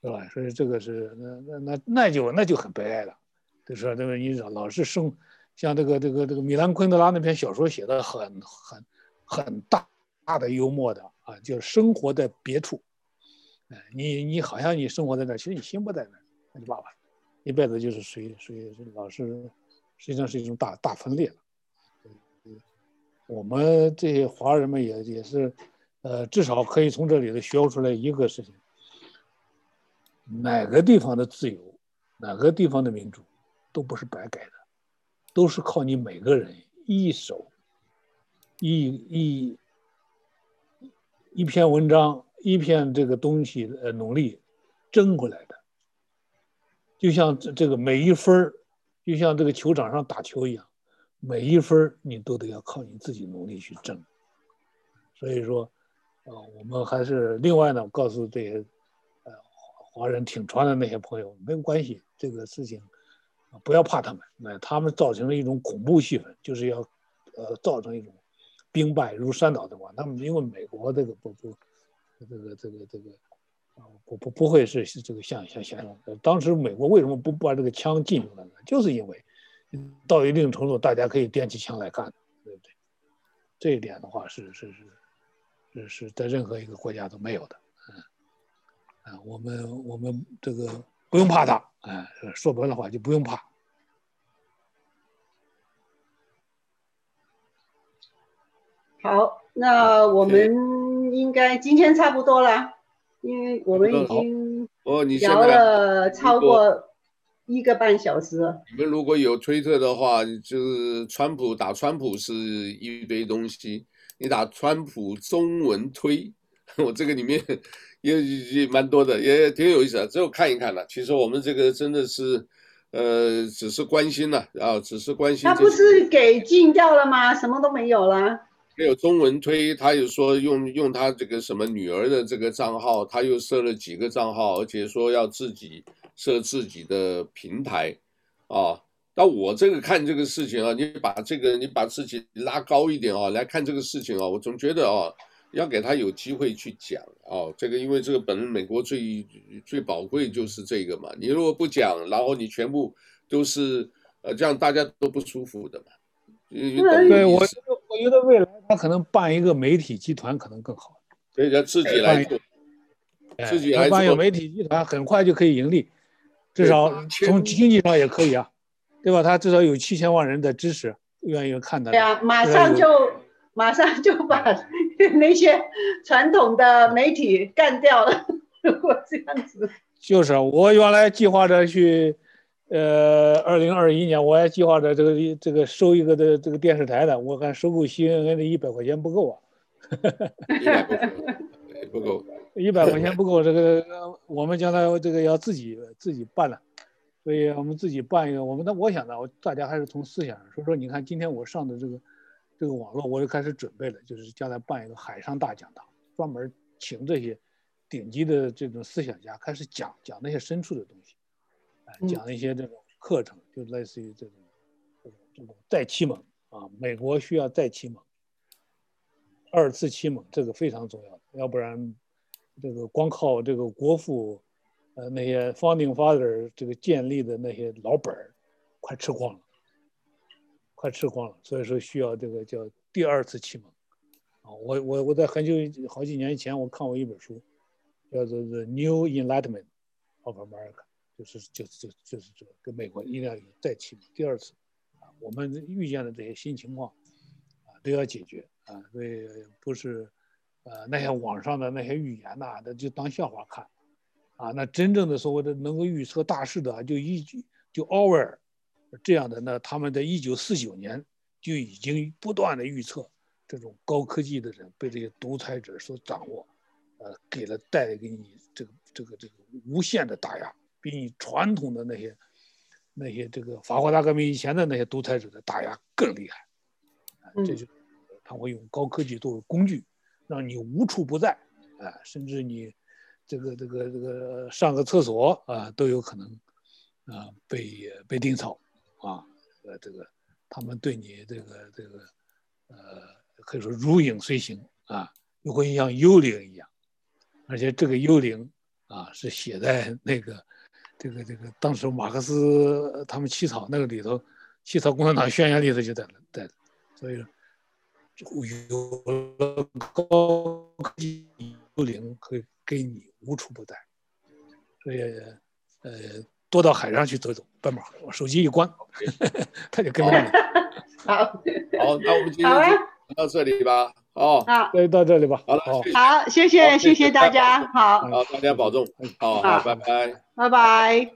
Speaker 3: 是吧？所以这个是那那那那就那就很悲哀了。就是说这个你老是生，像这个这个这个米兰昆德拉那篇小说写的很很很大大的幽默的啊，就是生活在别处，你你好像你生活在那儿，其实你心不在那儿，那就罢了，一辈子就是随随老是。实际上是一种大大分裂了。我们这些华人们也也是，呃，至少可以从这里头学出来一个事情：哪个地方的自由，哪个地方的民主，都不是白改的，都是靠你每个人一手一一一篇文章、一篇这个东西呃努力争回来的。就像这这个每一分儿。就像这个球场上打球一样，每一分你都得要靠你自己努力去争。所以说，呃，我们还是另外呢，告诉这些呃华人挺川的那些朋友，没有关系，这个事情不要怕他们，那他们造成了一种恐怖气氛，就是要呃造成一种兵败如山倒的话，他们因为美国这个不不这个这个这个。不不不会是是这个像像像当时美国为什么不把这个枪禁了呢？就是因为到一定程度，大家可以掂起枪来干，对不对？这一点的话是是是是是在任何一个国家都没有的。嗯，啊，我们我们这个不用怕他，哎，说白了话就不用怕。
Speaker 2: 好，那我们应该今天差不多了。因为我们已经哦，你聊了超过一个半小时了。
Speaker 1: 你们如果有推特的话，就是川普打川普是一堆东西，你打川普中文推，[LAUGHS] 我这个里面也也蛮多的，也挺有意思的，只有看一看了。其实我们这个真的是，呃，只是关心了，然后只是关心。他
Speaker 2: 不是给禁掉了吗？什么都没有了。
Speaker 1: 还有中文推，他又说用用他这个什么女儿的这个账号，他又设了几个账号，而且说要自己设自己的平台，啊，那我这个看这个事情啊，你把这个你把自己拉高一点啊，来看这个事情啊，我总觉得啊，要给他有机会去讲啊，这个因为这个本身美国最最宝贵就是这个嘛，你如果不讲，然后你全部都是呃这样，大家都不舒服的嘛。
Speaker 3: 对，我觉得我觉得未来他可能办一个媒体集团可能更好，
Speaker 1: 对，他自己来做，自己来
Speaker 3: 办一个媒体集团很快就可以盈利，至少从经济上也可以啊，对吧？他至少有七千万人的支持，愿意看他。
Speaker 2: 对啊，马上就马上就把 [LAUGHS] 那些传统的媒体干掉了。[LAUGHS] 如果这样子，
Speaker 3: 就是我原来计划着去。呃，二零二一年我还计划着这个这个收一个的这个电视台的，我看收购 CNN 的一百块钱不够啊，
Speaker 1: 不够，[LAUGHS]
Speaker 3: 一百块钱不够，这个我们将来这个要自己自己办了，所以我们自己办一个，我们那我想呢，大家还是从思想上所以说，你看今天我上的这个这个网络，我就开始准备了，就是将来办一个海上大讲堂，专门请这些顶级的这种思想家开始讲讲那些深处的东西。讲一些这种课程，就类似于这种这种这种再启蒙啊，美国需要再启蒙，二次启蒙这个非常重要，要不然这个光靠这个国父呃那些 founding father 这个建立的那些老本儿，快吃光了，快吃光了，所以说需要这个叫第二次启蒙啊。我我我在很久好几年前我看过一本书，叫做《The New Enlightenment of America》。就是就是就就是这个跟美国一定要有再启蒙第二次啊，我们遇见的这些新情况啊都要解决啊，所以不是呃那些网上的那些预言呐，那就当笑话看啊，那真正的所谓的能够预测大势的，就一句就奥威尔这样的，那他们在一九四九年就已经不断的预测这种高科技的人被这些独裁者所掌握，呃，给了带给你这个这个这个无限的打压。比你传统的那些、那些这个法国大革命以前的那些独裁者的打压更厉害，啊，这就他会用高科技作为工具，让你无处不在，啊，甚至你这个这个这个上个厕所啊都有可能啊被被盯梢，啊，呃，这个他们对你这个这个呃可以说如影随形啊，又会像幽灵一样，而且这个幽灵啊是写在那个。这个这个，当时马克思他们起草那个里头，起草共产党宣言里头就在在，所以有了高科技幽灵会给你无处不在，所以呃多到海上去走走奔跑，我手机一关，[LAUGHS] 他就跟着你。[LAUGHS]
Speaker 2: 好，[LAUGHS]
Speaker 1: 好，那我们今天就到这里吧。哦，
Speaker 2: 好，
Speaker 3: 就到这里吧。
Speaker 1: 好了，
Speaker 2: 好，谢谢，谢谢大家。好，
Speaker 1: 好，大家保重。好，好，拜拜。
Speaker 2: 拜拜。